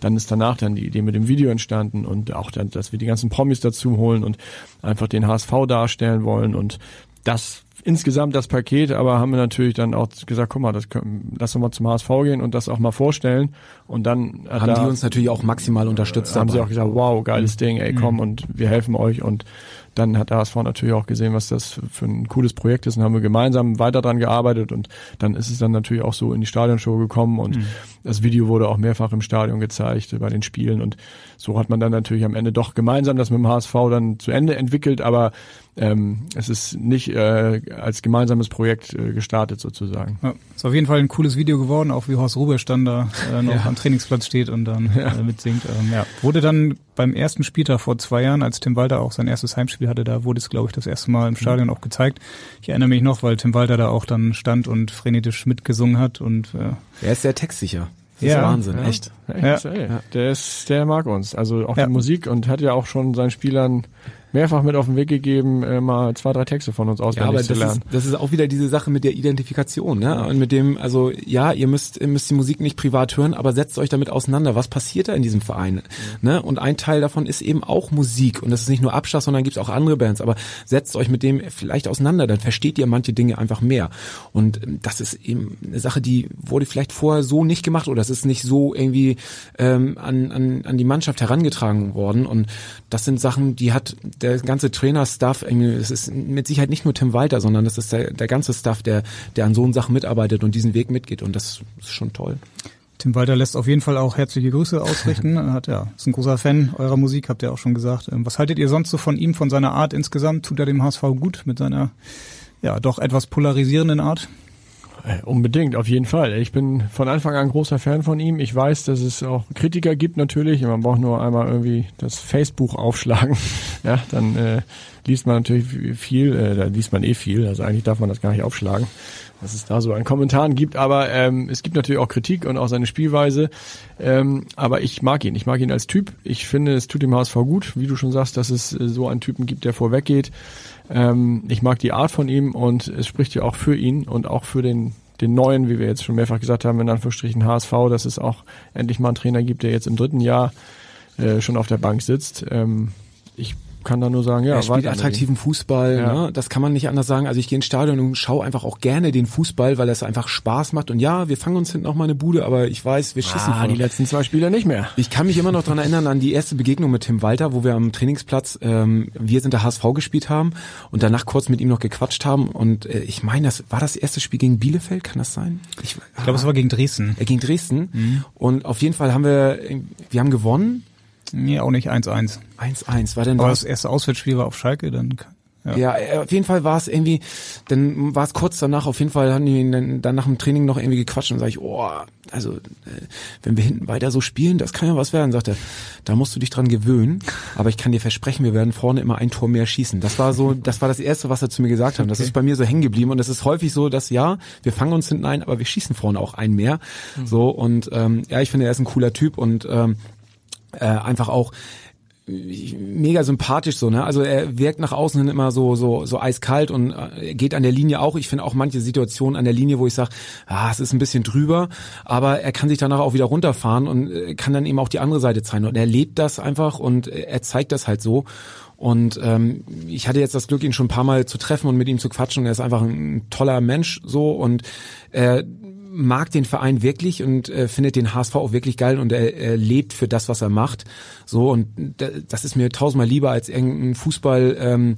dann ist danach dann die Idee mit dem Video entstanden und auch dann, dass wir die ganzen Promis dazu holen und einfach den HSV darstellen wollen und das insgesamt das Paket, aber haben wir natürlich dann auch gesagt, guck mal, das können, lass uns mal zum HSV gehen und das auch mal vorstellen. Und dann hat haben da- die uns natürlich auch maximal unterstützt. haben sie dabei. auch gesagt, wow, geiles Ding, ey, komm und wir helfen euch. Und dann hat der HSV natürlich auch gesehen, was das für, für ein cooles Projekt ist. Und haben wir gemeinsam weiter dran gearbeitet. Und dann ist es dann natürlich auch so in die Stadionshow gekommen. Und das Video wurde auch mehrfach im Stadion gezeigt bei den Spielen. Und so hat man dann natürlich am Ende doch gemeinsam das mit dem HSV dann zu Ende entwickelt, aber ähm, es ist nicht äh, als gemeinsames Projekt äh, gestartet sozusagen. Ja, ist auf jeden Fall ein cooles Video geworden, auch wie Horst Rubesch dann da äh, noch am Trainingsplatz steht und dann äh, mitsingt. Ähm, ja. Wurde dann beim ersten Spieltag vor zwei Jahren, als Tim Walter auch sein erstes Heimspiel hatte, da wurde es, glaube ich, das erste Mal im Stadion auch gezeigt. Ich erinnere mich noch, weil Tim Walter da auch dann stand und frenetisch mitgesungen hat und äh, Er ist sehr textsicher. Das Ja. ist Wahnsinn, Ja. echt. Echt, Ja. Der ist, der mag uns. Also auch Ja. die Musik und hat ja auch schon seinen Spielern mehrfach mit auf den Weg gegeben, äh, mal zwei, drei Texte von uns Ja, auswendig aber zu das lernen. ist, das ist auch wieder diese Sache mit der Identifikation, ne? Und mit dem, also ja, ihr müsst, ihr müsst die Musik nicht privat hören, aber setzt euch damit auseinander. Was passiert da in diesem Verein? Ne? Und ein Teil davon ist eben auch Musik. Und das ist nicht nur Abschluss, sondern gibt es auch andere Bands. Aber setzt euch mit dem vielleicht auseinander, dann versteht ihr manche Dinge einfach mehr. Und ähm, das ist eben eine Sache, die wurde vielleicht vorher so nicht gemacht oder es ist nicht so irgendwie ähm, an, an, an die Mannschaft herangetragen worden. Und das sind Sachen, die hat der ganze Trainer-Staff, irgendwie, es ist mit Sicherheit nicht nur Tim Walter, sondern das ist der, der ganze Staff, der, der an so Sachen mitarbeitet und diesen Weg mitgeht. Und das ist schon toll. Tim Walter lässt auf jeden Fall auch herzliche Grüße ausrichten. Er hat ja, ist ein großer Fan eurer Musik, habt ihr auch schon gesagt. Ähm, Was haltet ihr sonst so von ihm, von seiner Art insgesamt? Tut er dem HSV gut mit seiner ja doch etwas polarisierenden Art? Äh, Unbedingt, auf jeden Fall. Ich bin von Anfang an großer Fan von ihm. Ich weiß, dass es auch Kritiker gibt natürlich. Man braucht nur einmal irgendwie das Facebook aufschlagen. Ja, dann äh, liest man natürlich viel, äh, da liest man eh viel. Also eigentlich darf man das gar nicht aufschlagen, was es da so an Kommentaren gibt. Aber ähm, es gibt natürlich auch Kritik und auch seine Spielweise. Ähm, aber ich mag ihn. Ich mag ihn als Typ. Ich finde, es tut dem HSV gut, wie du schon sagst, dass es äh, so einen Typen gibt, der vorweggeht. Ähm, ich mag die Art von ihm und es spricht ja auch für ihn und auch für den den neuen, wie wir jetzt schon mehrfach gesagt haben, in Anführungsstrichen HSV, dass es auch endlich mal einen Trainer gibt, der jetzt im dritten Jahr äh, schon auf der Bank sitzt. Ähm, ich kann da nur sagen, ja, er spielt attraktiven Fußball, Ja. ne? das kann man nicht anders sagen. Also ich gehe ins Stadion und schaue einfach auch gerne den Fußball, weil es einfach Spaß macht. Und ja, wir fangen uns hinten auch mal eine Bude, aber ich weiß, wir schießen Ah, die letzten zwei Spiele nicht mehr. Ich kann mich immer noch dran erinnern an die erste Begegnung mit Tim Walter, wo wir am Trainingsplatz, ähm, wir sind der HSV gespielt haben und danach kurz mit ihm noch gequatscht haben. Und äh, ich meine, das war das erste Spiel gegen Bielefeld, kann das sein? Ich, Ich glaube, es war gegen Dresden. äh, gegen Dresden. Und auf jeden Fall haben wir, wir haben gewonnen. Nee, auch nicht 1-1. 1-1. War denn Aber das? das erste Auswärtsspiel war auf Schalke, dann ja. Ja, äh, auf jeden Fall war es irgendwie, dann war es kurz danach, auf jeden Fall haben die ihn dann, dann nach dem Training noch irgendwie gequatscht und sage ich, oh, also äh, wenn wir hinten weiter so spielen, das kann ja was werden, sagt er. Da musst du dich dran gewöhnen, aber ich kann dir versprechen, wir werden vorne immer ein Tor mehr schießen. Das war so, das war das Erste, was er zu mir gesagt hat. Und Das ist bei mir so hängen geblieben und es ist häufig so, dass ja, wir fangen uns hinten ein, aber wir schießen vorne auch ein mehr. So und ähm, ja, ich finde, er ist ein cooler Typ und ähm, äh, einfach auch mega sympathisch so, ne? Also er wirkt nach außen hin immer so so so eiskalt und äh, geht an der Linie auch. Ich finde auch manche Situationen an der Linie, wo ich sage, ah, es ist ein bisschen drüber, aber er kann sich danach auch wieder runterfahren und äh, kann dann eben auch die andere Seite zeigen und er lebt das einfach und äh, er zeigt das halt so. Und ähm, ich hatte jetzt das Glück, ihn schon ein paar Mal zu treffen und mit ihm zu quatschen. Er ist einfach ein toller Mensch so und er mag den Verein wirklich und äh, findet den HSV auch wirklich geil und er, er lebt für das, was er macht. So und da- das ist mir tausendmal lieber als irgendein Fußball ähm,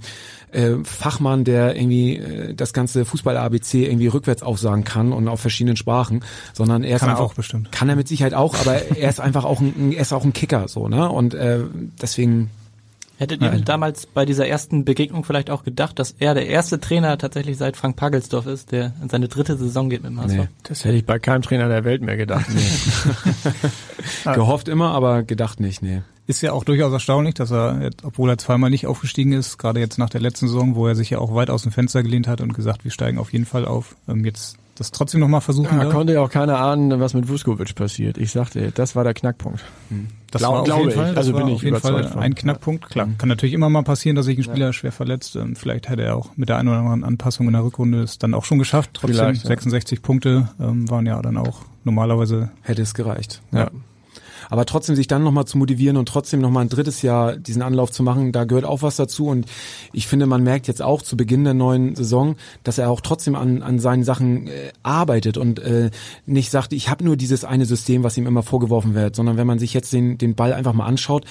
äh, Fachmann, der irgendwie äh, das ganze Fußball ABC irgendwie rückwärts aufsagen kann und auf verschiedenen Sprachen, sondern er ist Kann er einfach, auch bestimmt. Kann er mit Sicherheit auch, aber er ist einfach auch ein, er ist auch ein Kicker so, ne? Und äh, deswegen Hättet ihr damals bei dieser ersten Begegnung vielleicht auch gedacht, dass er der erste Trainer tatsächlich seit Frank Pagelsdorf ist, der in seine dritte Saison geht mit dem HSV? Nee. Das hätte ich bei keinem Trainer der Welt mehr gedacht. gehofft immer, aber gedacht nicht, nee. Ist ja auch durchaus erstaunlich, dass er, jetzt, obwohl er zweimal nicht aufgestiegen ist, gerade jetzt nach der letzten Saison, wo er sich ja auch weit aus dem Fenster gelehnt hat und gesagt, wir steigen auf jeden Fall auf, ähm, jetzt das trotzdem nochmal versuchen Da darf. konnte ja auch keiner ahnen, was mit Vuskovic passiert. Ich sagte, das war der Knackpunkt. Das Glaub- war auf glaube jeden ich. Fall, Also bin ich auf jeden Fall von. ein Knackpunkt. Klar, kann natürlich immer mal passieren, dass sich ein Spieler schwer verletzt. Ähm, Vielleicht hätte er auch mit der einen oder anderen Anpassung in der Rückrunde es dann auch schon geschafft. Trotzdem Vielleicht, ja. 66 Punkte ähm, waren ja dann auch normalerweise Hätte es gereicht. Ja. Aber trotzdem sich dann nochmal zu motivieren und trotzdem nochmal ein drittes Jahr diesen Anlauf zu machen, da gehört auch was dazu. Und ich finde, man merkt jetzt auch zu Beginn der neuen Saison, dass er auch trotzdem an, an seinen Sachen äh, arbeitet und äh, nicht sagt, ich habe nur dieses eine System, was ihm immer vorgeworfen wird, sondern wenn man sich jetzt den, den Ball einfach mal anschaut,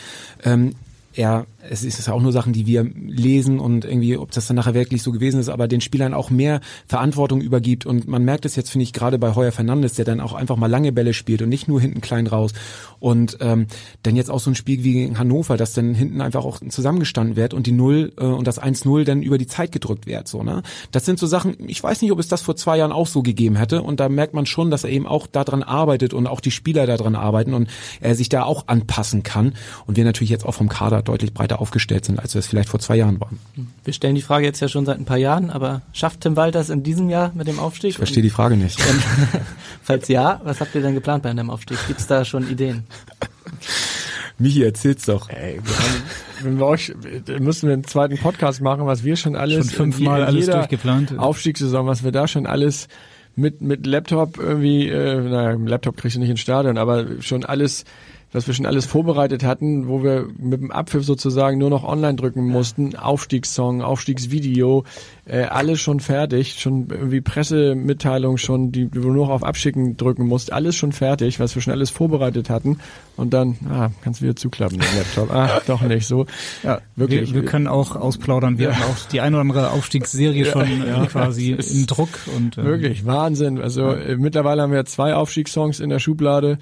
ähm, er, es ist ja auch nur Sachen, die wir lesen und irgendwie, ob das dann nachher wirklich so gewesen ist, aber den Spielern auch mehr Verantwortung übergibt. Und man merkt es jetzt, finde ich, gerade bei Heuer Fernandes, der dann auch einfach mal lange Bälle spielt und nicht nur hinten klein raus. Und ähm, dann jetzt auch so ein Spiel wie gegen Hannover, dass dann hinten einfach auch zusammengestanden wird und die Null äh, und das 1-0 dann über die Zeit gedrückt wird, so, ne? Das sind so Sachen, ich weiß nicht, ob es das vor zwei Jahren auch so gegeben hätte. Und da merkt man schon, dass er eben auch daran arbeitet und auch die Spieler daran arbeiten und er sich da auch anpassen kann. Und wir natürlich jetzt auch vom Kader deutlich breiter aufgestellt sind, als wir es vielleicht vor zwei Jahren waren. Wir stellen die Frage jetzt ja schon seit ein paar Jahren, aber schafft Tim Walters in diesem Jahr mit dem Aufstieg? Ich verstehe die Frage nicht. Und, falls ja, was habt ihr denn geplant bei einem Aufstieg? Gibt's da schon Ideen? Michi, erzähl's doch. Ey, wir haben, wenn wir euch, müssen wir einen zweiten Podcast machen, was wir schon alles, Schon fünfmal in alles durchgeplant. Aufstiegssaison, was wir da schon alles mit, mit Laptop irgendwie, äh, naja, Laptop kriegst du nicht ins Stadion, aber schon alles, was wir schon alles vorbereitet hatten, wo wir mit dem Abpfiff sozusagen nur noch online drücken mussten, Aufstiegssong, Aufstiegsvideo, äh, alles schon fertig, schon irgendwie Pressemitteilung schon, die du nur noch auf Abschicken drücken musst, alles schon fertig, was wir schon alles vorbereitet hatten und dann, ah, kannst du wieder zuklappen, den Laptop, ah, doch nicht so. Ja, Wirklich. Wir, wir können auch ausplaudern. Wir haben auch die ein oder andere Aufstiegsserie schon äh, quasi in Druck und ähm, Wirklich, Wahnsinn. Also äh, mittlerweile haben wir zwei Aufstiegssongs in der Schublade.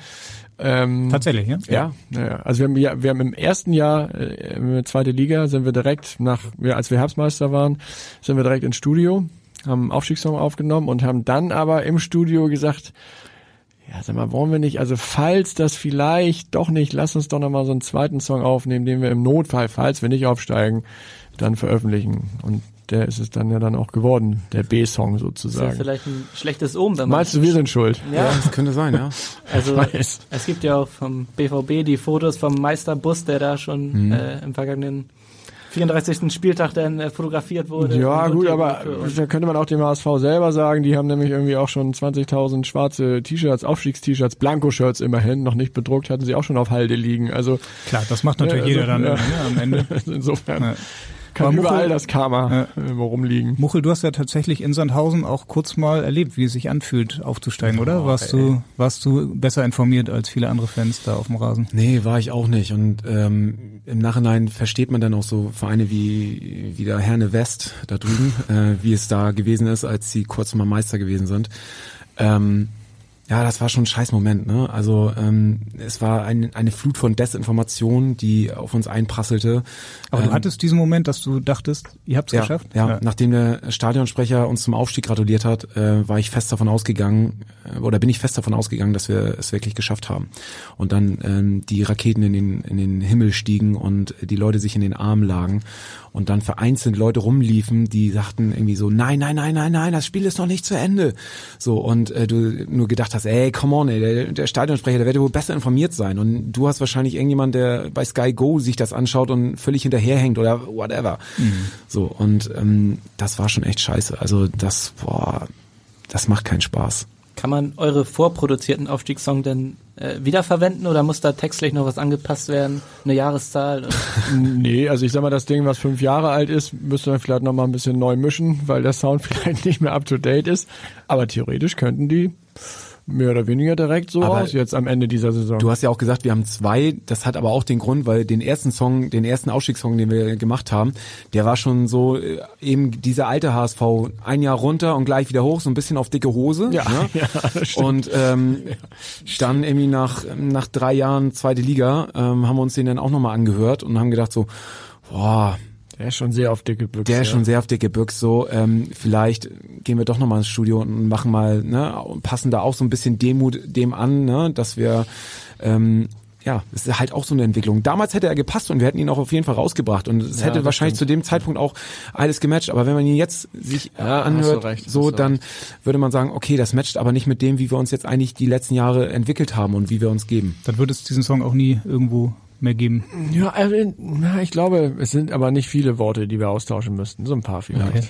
Ähm, tatsächlich, ja. Ja, ja, also wir haben, ja, wir haben im ersten Jahr, äh, in der zweite Liga, sind wir direkt nach, ja, als wir Herbstmeister waren, sind wir direkt ins Studio. haben einen Aufstiegssong aufgenommen und haben dann aber im Studio gesagt, ja, sag mal, wollen wir nicht, also falls das vielleicht doch nicht, lass uns doch nochmal so einen zweiten Song aufnehmen, den wir im Notfall, falls wir nicht aufsteigen, dann veröffentlichen. Und der ist es dann ja dann auch geworden, der B-Song Ist ja sozusagen. vielleicht ein schlechtes Omen, wenn man Meinst du, wir sind schuld? Ja, das könnte sein, ja. also weiß. es gibt ja auch vom BVB die Fotos vom Meisterbus, der da schon Mhm. äh, im vergangenen 34. Spieltag dann äh, fotografiert wurde. Ja, gut, aber da könnte man auch dem HSV selber sagen, die haben nämlich irgendwie auch schon 20.000 schwarze T-Shirts, Aufstiegst-T-Shirts, Blanko-Shirts immerhin, noch nicht bedruckt, hatten sie auch schon auf Halde liegen. Also Klar, das macht natürlich Ja, jeder dann also, ne, am Ende. insofern Ja. Kann Aber überall Muchel- das Karma Ja. äh, rumliegen. Muchel, du hast ja tatsächlich in Sandhausen auch kurz mal erlebt, wie es sich anfühlt, aufzusteigen, oder? Warst du, warst du besser informiert als viele andere Fans da auf dem Rasen? Nee, war ich auch nicht. Und ähm, im Nachhinein versteht man dann auch so Vereine wie, wie der Herne West da drüben, äh, wie es da gewesen ist, als sie kurz mal Meister gewesen sind. Ähm, ja, das war schon ein scheiß Moment, ne? Also ähm, es war ein, eine Flut von Desinformation, die auf uns einprasselte. Aber du Ähm, hattest diesen Moment, dass du dachtest, ihr habt es ja, geschafft? Ja, nachdem der Stadionsprecher uns zum Aufstieg gratuliert hat, äh, war ich fest davon ausgegangen, äh, oder bin ich fest davon ausgegangen, dass wir es wirklich geschafft haben. Und dann ähm, die Raketen in den, in den Himmel stiegen und die Leute sich in den Arm lagen und dann vereinzelt Leute rumliefen, die sagten irgendwie so, nein, nein, nein, nein, nein, das Spiel ist noch nicht zu Ende. So, und äh, du nur gedacht hast, ey, come on, ey, der, der Stadionsprecher, der wird wohl besser informiert sein. Und du hast wahrscheinlich irgendjemand, der bei Sky Go sich das anschaut und völlig hinterherhängt oder whatever. So, und ähm, das war schon echt scheiße. Also das, boah, das macht keinen Spaß. Kann man eure vorproduzierten Aufstiegssong denn äh, wiederverwenden oder muss da textlich noch was angepasst werden? Eine Jahreszahl? Nee, also ich sag mal, das Ding, was fünf Jahre alt ist, müsste man vielleicht noch mal ein bisschen neu mischen, weil der Sound vielleicht nicht mehr up to date ist. Aber theoretisch könnten die mehr oder weniger direkt so Aber aus jetzt am Ende dieser Saison. Du hast ja auch gesagt, wir haben zwei. Das hat aber auch den Grund, weil den ersten Song, den ersten Ausstiegssong, den wir gemacht haben, der war schon so äh, eben dieser alte HSV, ein Jahr runter und gleich wieder hoch, so ein bisschen auf dicke Hose. Ja, ne? ja, stimmt. Und ähm, dann irgendwie nach nach drei Jahren zweite Liga ähm, haben wir uns den dann auch nochmal angehört und haben gedacht so, boah, der ist schon sehr auf dicke Büchse. der ist ja. schon sehr auf dicke Büchse. So, ähm, vielleicht gehen wir doch nochmal ins Studio und machen mal, ne, und passen da auch so ein bisschen Demut dem an, ne, dass wir, ähm, ja, es ist halt auch so eine Entwicklung. Damals hätte er gepasst und wir hätten ihn auch auf jeden Fall rausgebracht und es Ja, hätte das wahrscheinlich stimmt. zu dem Zeitpunkt auch alles gematcht. Aber wenn man ihn jetzt sich Ja, anhört, recht, so, dann recht. würde man sagen, okay, das matcht aber nicht mit dem, wie wir uns jetzt eigentlich die letzten Jahre entwickelt haben und wie wir uns geben. Dann wird es diesen Song auch nie irgendwo mehr geben. Ja, also, na, ich glaube, es sind aber nicht viele Worte, die wir austauschen müssten. So ein paar vielleicht. Okay.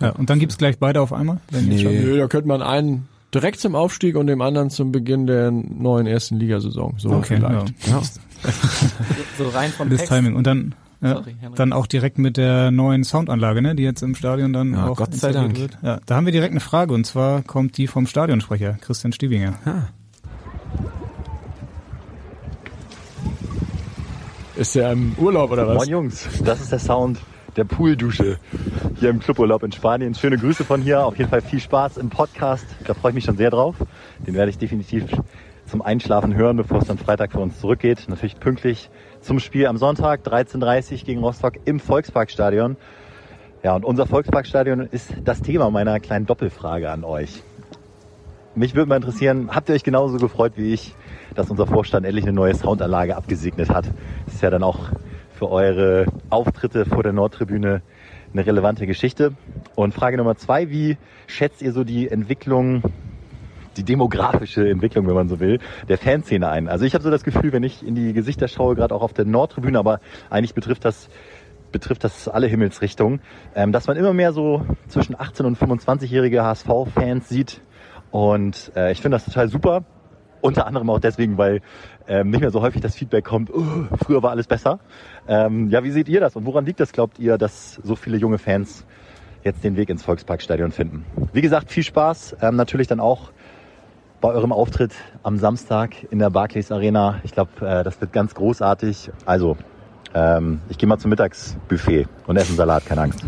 Ja, und dann gibt's gleich beide auf einmal? Wenn Nee. Nö, da könnte man einen direkt zum Aufstieg und dem anderen zum Beginn der neuen ersten Ligasaison. So Okay, vielleicht. ja. Ja. So rein vom Das Text. Timing. Und dann, ja, Sorry, dann auch direkt mit der neuen Soundanlage, ne, die jetzt im Stadion dann Ja, auch Gott sei Dank. Wird. Ja, da haben wir direkt eine Frage und zwar kommt die vom Stadionsprecher, Christian Stiebinger. Ist der im Urlaub oder was? Moin Jungs, das ist der Sound der Pooldusche hier im Cluburlaub in Spanien. Schöne Grüße von hier, auf jeden Fall viel Spaß im Podcast. Da freue ich mich schon sehr drauf. Den werde ich definitiv zum Einschlafen hören, bevor es dann Freitag für uns zurückgeht. Natürlich pünktlich zum Spiel am Sonntag, 13.30 Uhr gegen Rostock im Volksparkstadion. Ja, und unser Volksparkstadion ist das Thema meiner kleinen Doppelfrage an euch. Mich würde mal interessieren, habt ihr euch genauso gefreut wie ich, dass unser Vorstand endlich eine neue Soundanlage abgesegnet hat? Das ist ja dann auch für eure Auftritte vor der Nordtribüne eine relevante Geschichte. Und Frage Nummer zwei, wie schätzt ihr so die Entwicklung, die demografische Entwicklung, wenn man so will, der Fanszene ein? Also ich habe so das Gefühl, wenn ich in die Gesichter schaue, gerade auch auf der Nordtribüne, aber eigentlich betrifft das betrifft das alle Himmelsrichtungen, ähm, dass man immer mehr so zwischen 18 und 25-jährige HSV-Fans sieht. Und äh, ich finde das total super. Unter anderem auch deswegen, weil ähm, nicht mehr so häufig das Feedback kommt, oh, früher war alles besser. Ähm, ja, wie seht ihr das und woran liegt das, glaubt ihr, dass so viele junge Fans jetzt den Weg ins Volksparkstadion finden? Wie gesagt, viel Spaß. Ähm, natürlich dann auch bei eurem Auftritt am Samstag in der Barclays Arena. Ich glaube, äh, das wird ganz großartig. Also, ähm, ich gehe mal zum Mittagsbuffet und esse einen Salat, keine Angst.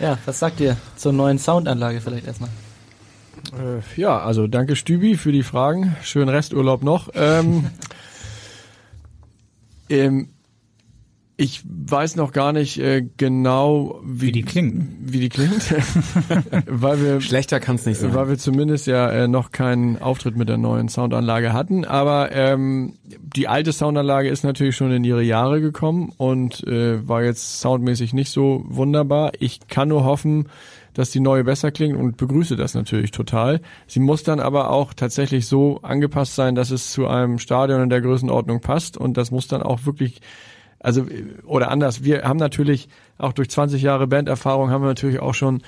Ja, was sagt ihr zur neuen Soundanlage vielleicht erstmal? Äh, ja, also danke Stübi für die Fragen. Schönen Resturlaub noch. Ähm, ähm, Ich weiß noch gar nicht äh, genau, wie, Wie die klingt. Wie die klingt, weil wir Schlechter kann's nicht sein. weil wir zumindest ja äh, noch keinen Auftritt mit der neuen Soundanlage hatten. Aber ähm, die alte Soundanlage ist natürlich schon in ihre Jahre gekommen und äh, war jetzt soundmäßig nicht so wunderbar. Ich kann nur hoffen, dass die neue besser klingt und begrüße das natürlich total. Sie muss dann aber auch tatsächlich so angepasst sein, dass es zu einem Stadion in der Größenordnung passt und das muss dann auch wirklich also oder anders, wir haben natürlich auch durch 20 Jahre Banderfahrung haben wir natürlich auch schon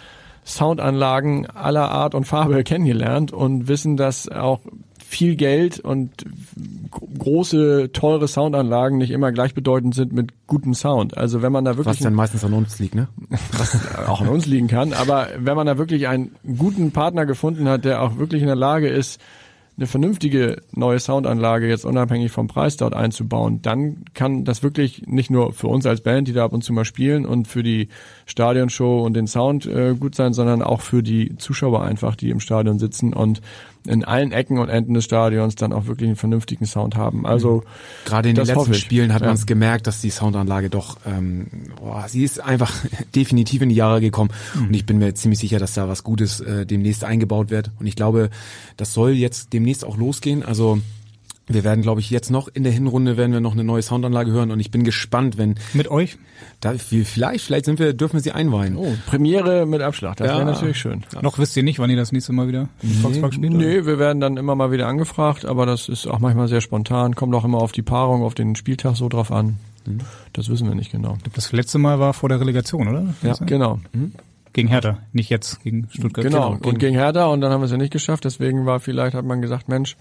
Soundanlagen aller Art und Farbe kennengelernt und wissen, dass auch viel Geld und große, teure Soundanlagen nicht immer gleichbedeutend sind mit gutem Sound. Also wenn man da Was wirklich dann meistens an uns liegt, ne? auch an uns liegen kann, aber wenn man da wirklich einen guten Partner gefunden hat, der auch wirklich in der Lage ist, eine vernünftige neue Soundanlage jetzt unabhängig vom Preis dort einzubauen, dann kann das wirklich nicht nur für uns als Band, die da ab und zu mal spielen und für die Stadionshow und den Sound äh, gut sein, sondern auch für die Zuschauer einfach, die im Stadion sitzen und in allen Ecken und Enden des Stadions dann auch wirklich einen vernünftigen Sound haben. Also Gerade in den letzten. Spielen hat Ja. man es gemerkt, dass die Soundanlage doch, ähm, boah, sie ist einfach definitiv in die Jahre gekommen und ich bin mir ziemlich sicher, dass da was Gutes äh, demnächst eingebaut wird und ich glaube, das soll jetzt demnächst auch losgehen. Also wir werden, glaube ich, jetzt noch in der Hinrunde werden wir noch eine neue Soundanlage hören und ich bin gespannt, wenn Mit euch? da vielleicht, vielleicht sind wir, dürfen wir sie einweihen. oh, Premiere mit Abschlag, das Ja. wäre natürlich schön. Noch wisst ihr nicht, wann ihr das nächste Mal wieder im Volkspark spielt? oder? Nee, wir werden dann immer mal wieder angefragt, aber das ist auch manchmal sehr spontan, kommt auch immer auf die Paarung, auf den Spieltag so drauf an. Das wissen wir nicht genau. Das letzte Mal war vor der Relegation, oder? Kann Ja, genau. Gegen Hertha, nicht jetzt gegen Stuttgart. Genau. Und gegen Hertha und dann haben wir es ja nicht geschafft, deswegen war vielleicht, hat man gesagt, Mensch,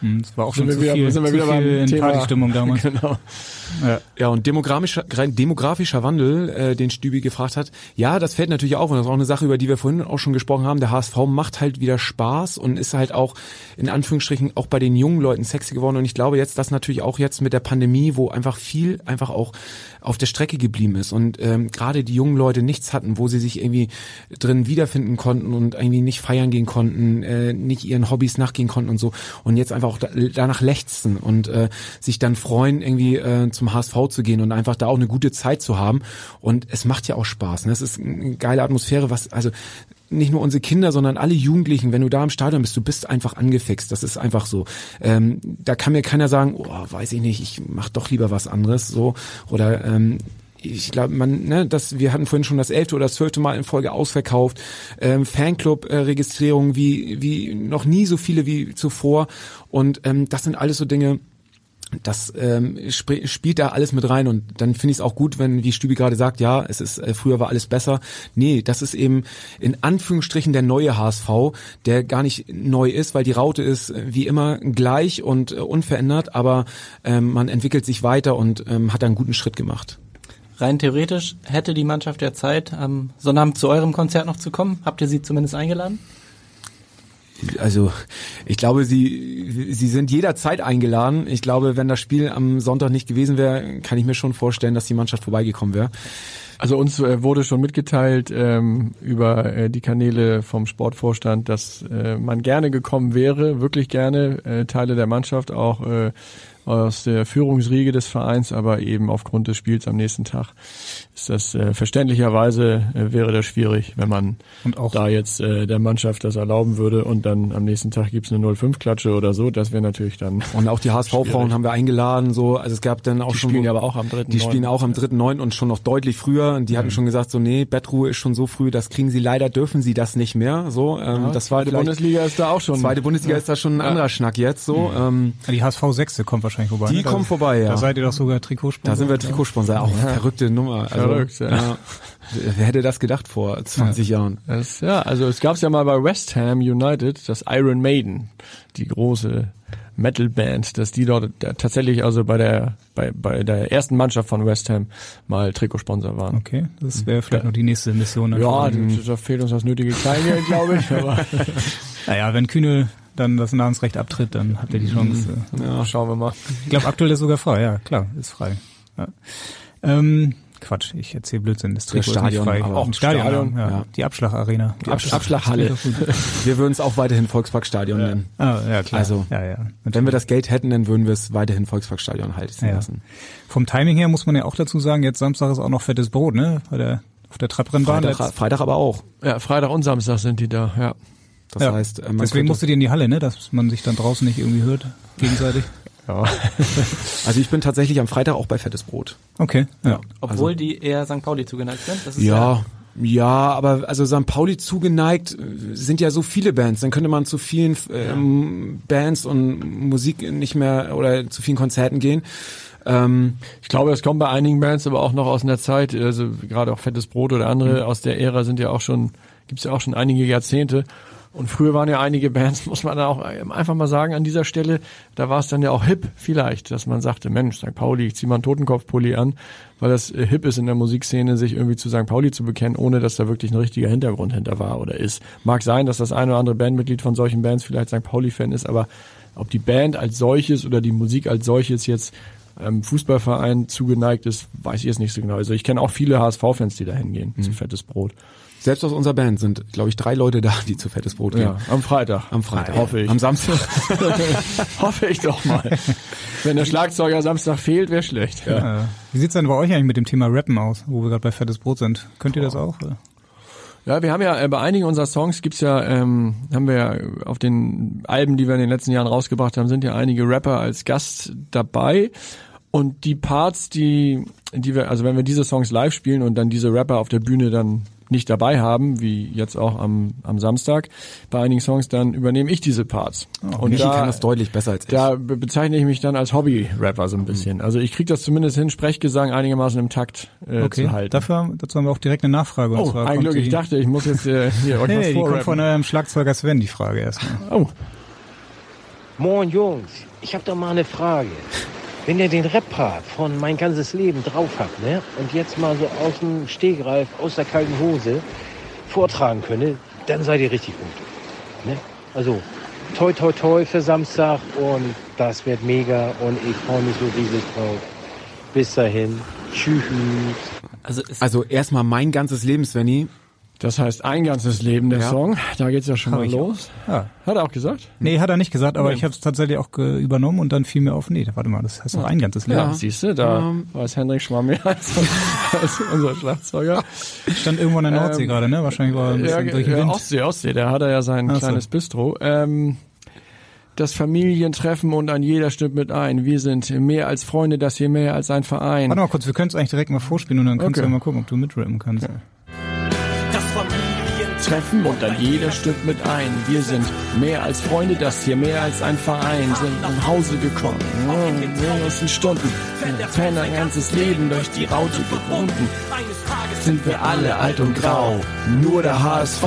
Das war auch Sind schon wir zu wieder- viel, sind wir zu wieder beim Thema. Partystimmung damals. genau. Ja. Ja, und demografischer, rein demografischer Wandel, äh, den Stübi gefragt hat, ja, das fällt natürlich auf und das ist auch eine Sache, über die wir vorhin auch schon gesprochen haben. Der HSV macht halt wieder Spaß und ist halt auch in Anführungsstrichen auch bei den jungen Leuten sexy geworden und ich glaube jetzt, dass natürlich auch jetzt mit der Pandemie, wo einfach viel einfach auch auf der Strecke geblieben ist und ähm, gerade die jungen Leute nichts hatten, wo sie sich irgendwie drin wiederfinden konnten und irgendwie nicht feiern gehen konnten, äh, nicht ihren Hobbys nachgehen konnten und so und jetzt einfach auch da, danach lechzen und äh, sich dann freuen, irgendwie äh, zum HSV zu gehen und einfach da auch eine gute Zeit zu haben und es macht ja auch Spaß. Ne? Es ist eine geile Atmosphäre, was also nicht nur unsere Kinder, sondern alle Jugendlichen, wenn du da im Stadion bist, du bist einfach angefixt. Das ist einfach so. Ähm, da kann mir keiner sagen, oh, weiß ich nicht, ich mach doch lieber was anderes, so oder ähm, ich glaube, man, ne, das, wir hatten vorhin schon das elfte oder zwölfte Mal in Folge ausverkauft, ähm, Fanclub-Registrierungen wie wie noch nie so viele wie zuvor und ähm, das sind alles so Dinge, das ähm, sp spielt da alles mit rein und dann finde ich es auch gut, wenn, wie Stübi gerade sagt, ja, es ist äh, früher war alles besser. Nee, das ist eben in Anführungsstrichen der neue HSV, der gar nicht neu ist, weil die Raute ist äh, wie immer gleich und äh, unverändert, aber ähm, man entwickelt sich weiter und ähm, hat einen guten Schritt gemacht. Rein theoretisch hätte die Mannschaft ja Zeit, am Sonnabend zu eurem Konzert noch zu kommen. Habt ihr sie zumindest eingeladen? Also ich glaube, sie, sie sind jederzeit eingeladen. Ich glaube, wenn das Spiel am Sonntag nicht gewesen wäre, kann ich mir schon vorstellen, dass die Mannschaft vorbeigekommen wäre. Also uns äh, wurde schon mitgeteilt ähm, über äh, die Kanäle vom Sportvorstand, dass äh, man gerne gekommen wäre, wirklich gerne, äh, Teile der Mannschaft auch äh, aus der Führungsriege des Vereins, aber eben aufgrund des Spiels am nächsten Tag ist das äh, verständlicherweise äh, wäre das schwierig, wenn man Und auch- da jetzt äh, der Mannschaft das erlauben würde und dann am nächsten Tag gibt's eine 05-Klatsche oder so, das wäre natürlich dann Und auch die HSV-Frauen haben wir eingeladen, so, also es gab dann auch Die schon. spielen ja aber auch am 3.9.. Die spielen auch am 3.9. und schon noch deutlich früher. Und die hatten schon gesagt, so, nee, Bettruhe ist schon so früh, das kriegen sie leider, dürfen sie das nicht mehr. So, ähm, das war zweite Bundesliga ist da auch schon. Zweite Bundesliga ist da schon ein anderer Schnack jetzt, so. Ähm, Ja, Die HSV 6 kommt wahrscheinlich vorbei. Die ne? Kommen vorbei, ja. Da seid ihr doch sogar Trikotsponsor. da sind wir Trikotsponsor, auch verrückte Nummer. Also, Verrückt, ja. Wer hätte das gedacht vor 20 Jahren? Das, ja, also es gab's ja mal bei West Ham United, das Iron Maiden, die große Metalband, dass die dort da tatsächlich also bei der bei, bei der ersten Mannschaft von West Ham mal Trikotsponsor waren. Okay, das wäre vielleicht noch die nächste Mission. Ja, da, da fehlt uns das nötige Kleingeld, glaube ich. Aber Naja, wenn Kühne dann das Namensrecht abtritt, dann habt ihr die Chance. ja, schauen wir mal. Ich glaube, aktuell ist sogar frei. Ja, klar, ist frei. Ja. Ähm, Quatsch, ich erzähle Blödsinn. Das Trikot Stadion, ist nicht frei. aber Auch Stadion, Stadion, ja. ja. Die Abschlagarena. Die Absch Abschlaghalle. Wir würden es auch weiterhin Volksparkstadion nennen. Ah, ja, klar. Also, ja, ja. Wenn wir das Geld hätten, dann würden wir es weiterhin Volksparkstadion halten Ja. lassen. Vom Timing her muss man ja auch dazu sagen, jetzt Samstag ist auch noch fettes Brot, ne? Bei der, auf der Trabrennbahn. Freitag, Freitag aber auch. Ja, Freitag und Samstag sind die da, ja. Das Ja. heißt, äh, man Deswegen könnte- musstet ihr in die Halle, ne? Dass man sich dann draußen nicht irgendwie hört, gegenseitig. Ja. also ich bin tatsächlich am Freitag auch bei Fettes Brot. Okay, ja. Obwohl die eher St. Pauli zugeneigt sind. Das ist Ja, ja, aber also St. Pauli zugeneigt äh, sind ja so viele Bands. Dann könnte man zu vielen ähm, Bands und Musik nicht mehr oder zu vielen Konzerten gehen. Ähm, Ich glaube, es kommt bei einigen Bands aber auch noch aus einer Zeit, also gerade auch Fettes Brot oder andere aus der Ära sind ja auch schon, gibt's ja auch schon einige Jahrzehnte. Und früher waren ja einige Bands, muss man auch einfach mal sagen, an dieser Stelle, da war es dann ja auch hip vielleicht, dass man sagte, Mensch, St. Pauli, ich zieh mal einen Totenkopfpulli an, weil das äh, hip ist in der Musikszene, sich irgendwie zu St. Pauli zu bekennen, ohne dass da wirklich ein richtiger Hintergrund hinter war oder ist. Mag sein, dass das eine oder andere Bandmitglied von solchen Bands vielleicht St. Pauli-Fan ist, aber ob die Band als solches oder die Musik als solches jetzt ähm, Fußballverein zugeneigt ist, weiß ich jetzt nicht so genau. Also ich kenne auch viele HSV-Fans, die da hingehen zu Fettes Brot. Selbst aus unserer Band sind, glaube ich, drei Leute da, die zu Fettes Brot gehen. Ja, am Freitag. Am Freitag. Hoffe ich. Am Samstag. Hoffe ich doch mal. Wenn der Schlagzeuger Samstag fehlt, wäre schlecht. Äh, wie sieht's denn bei euch eigentlich mit dem Thema Rappen aus, wo wir gerade bei fettes Brot sind? Könnt ihr das auch? oder? Ja, wir haben ja äh, bei einigen unserer Songs gibt's ja, ähm, haben wir ja auf den Alben, die wir in den letzten Jahren rausgebracht haben, sind ja einige Rapper als Gast dabei. Und die Parts, die, die wir, also wenn wir diese Songs live spielen und dann diese Rapper auf der Bühne dann nicht dabei haben, wie jetzt auch am, am Samstag, bei einigen Songs, dann übernehme ich diese Parts. und Michi da, kann das deutlich besser als ich. da be bezeichne ich mich dann als Hobby-Rapper so ein bisschen. Also ich krieg das zumindest hin, Sprechgesang einigermaßen im Takt äh, Okay, zu halten. dafür, dazu haben wir auch direkt eine Nachfrage. und oh, zwar ein Glück, ich dachte, ich muss jetzt äh, hier euch Nee, was die kommt von eurem Schlagzeuger Sven, die Frage erstmal. Oh, Moin Jungs, ich hab doch mal eine Frage. Wenn ihr den Rap-Part von Mein ganzes Leben drauf habt, ne, und jetzt mal so aus dem Stegreif, aus der kalten Hose vortragen könne, dann seid ihr richtig gut. Ne? Also, toi toi toi für Samstag und das wird mega und ich freue mich so riesig drauf. Bis dahin, tschüss. Also Also erstmal mein ganzes Leben, Svenny. Das heißt ein ganzes Leben der Ja. Song. Da geht's ja schon Hab mal los. Ja. Hat er auch gesagt? Nee, hat er nicht gesagt, aber Nee. ich habe es tatsächlich auch ge- übernommen und dann fiel mir auf, nee, warte mal, das heißt doch ein ganzes Leben. Ja, siehst du, da Ähm. weiß mal mehr als, als unser Schlagzeuger. Stand irgendwo in der Nordsee Ähm, gerade, ne? Wahrscheinlich war er ein bisschen Ja, durch den ja, Wind. Ostsee, Ostsee, da hat er ja sein Ach so. kleines Bistro. Ähm, das Familientreffen und an jeder stimmt mit ein. Wir sind mehr als Freunde, das hier mehr als ein Verein. Warte mal kurz, wir können es eigentlich direkt mal vorspielen und dann kannst Okay. du ja mal gucken, ob du mitrappen kannst. Das Familientreffen und an jeder stimmt mit ein. Wir sind mehr als Freunde, das hier mehr als ein Verein. Sind nach Hause gekommen, in längsten Stunden. Fan ein ganzes Leben durch die Raute gebunden. Sind wir alle alt und grau, nur der HSV.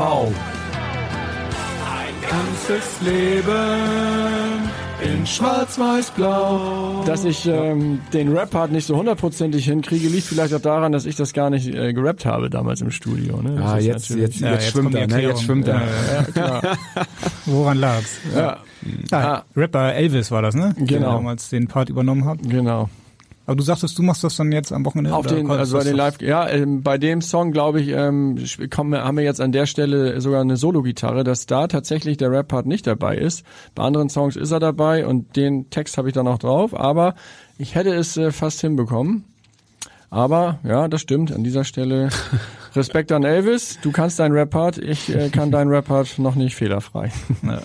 ganzes Leben in schwarz-weiß-blau. Dass ich ähm, den Rap-Part nicht so hundertprozentig hinkriege, liegt vielleicht auch daran, dass ich das gar nicht äh, gerappt habe damals im Studio. Ne? Das Ah, jetzt, jetzt, Ja, jetzt, jetzt schwimmt er, ne? Jetzt schwimmt er. Ja, klar. Woran lag's? ja, Ah, Ah. Rapper Elvis war das, ne? Der Genau. damals den Part übernommen hat. genau. Aber du sagtest, du machst das dann jetzt am Wochenende? Auf den, also bei den Live, ja, ähm, bei dem Song glaube ich, ähm, kommen, haben wir jetzt an der Stelle sogar eine Solo-Gitarre, dass da tatsächlich der Rap-Part nicht dabei ist. Bei anderen Songs ist er dabei und den Text habe ich dann auch drauf, aber ich hätte es äh, fast hinbekommen. Aber ja, das stimmt. An dieser Stelle Respekt an Elvis. Du kannst deinen Rap-Part, ich äh, kann deinen Rap-Part noch nicht fehlerfrei. Ja.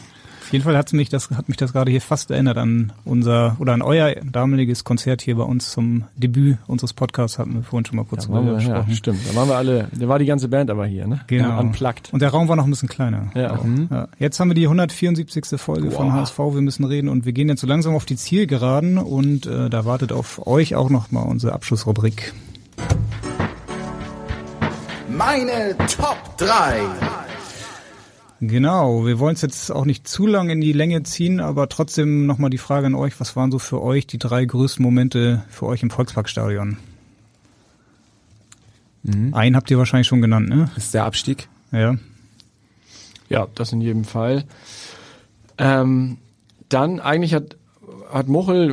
Auf jeden Fall hat's mich das, hat mich das gerade hier fast erinnert an unser oder an euer damaliges Konzert hier bei uns zum Debüt unseres Podcasts, hatten wir vorhin schon mal kurz Da waren drüber wir, ja, gesprochen. stimmt. Da waren wir alle, da war die ganze Band aber hier, ne? Genau. Ja, unplugged. Und der Raum war noch ein bisschen kleiner. Ja. Ja. Jetzt haben wir die 174. Folge von HSV, wir müssen reden und wir gehen jetzt so langsam auf die Zielgeraden und äh, da wartet auf euch auch noch mal unsere Abschlussrubrik. Meine Top 3. Genau, wir wollen es jetzt auch nicht zu lang in die Länge ziehen, aber trotzdem nochmal die Frage an euch, was waren so für euch die drei größten Momente für euch im Volksparkstadion? Einen habt ihr wahrscheinlich schon genannt, ne? Das ist der Abstieg. Ja. Ja, das in jedem Fall. Ähm, dann eigentlich hat hat Muchel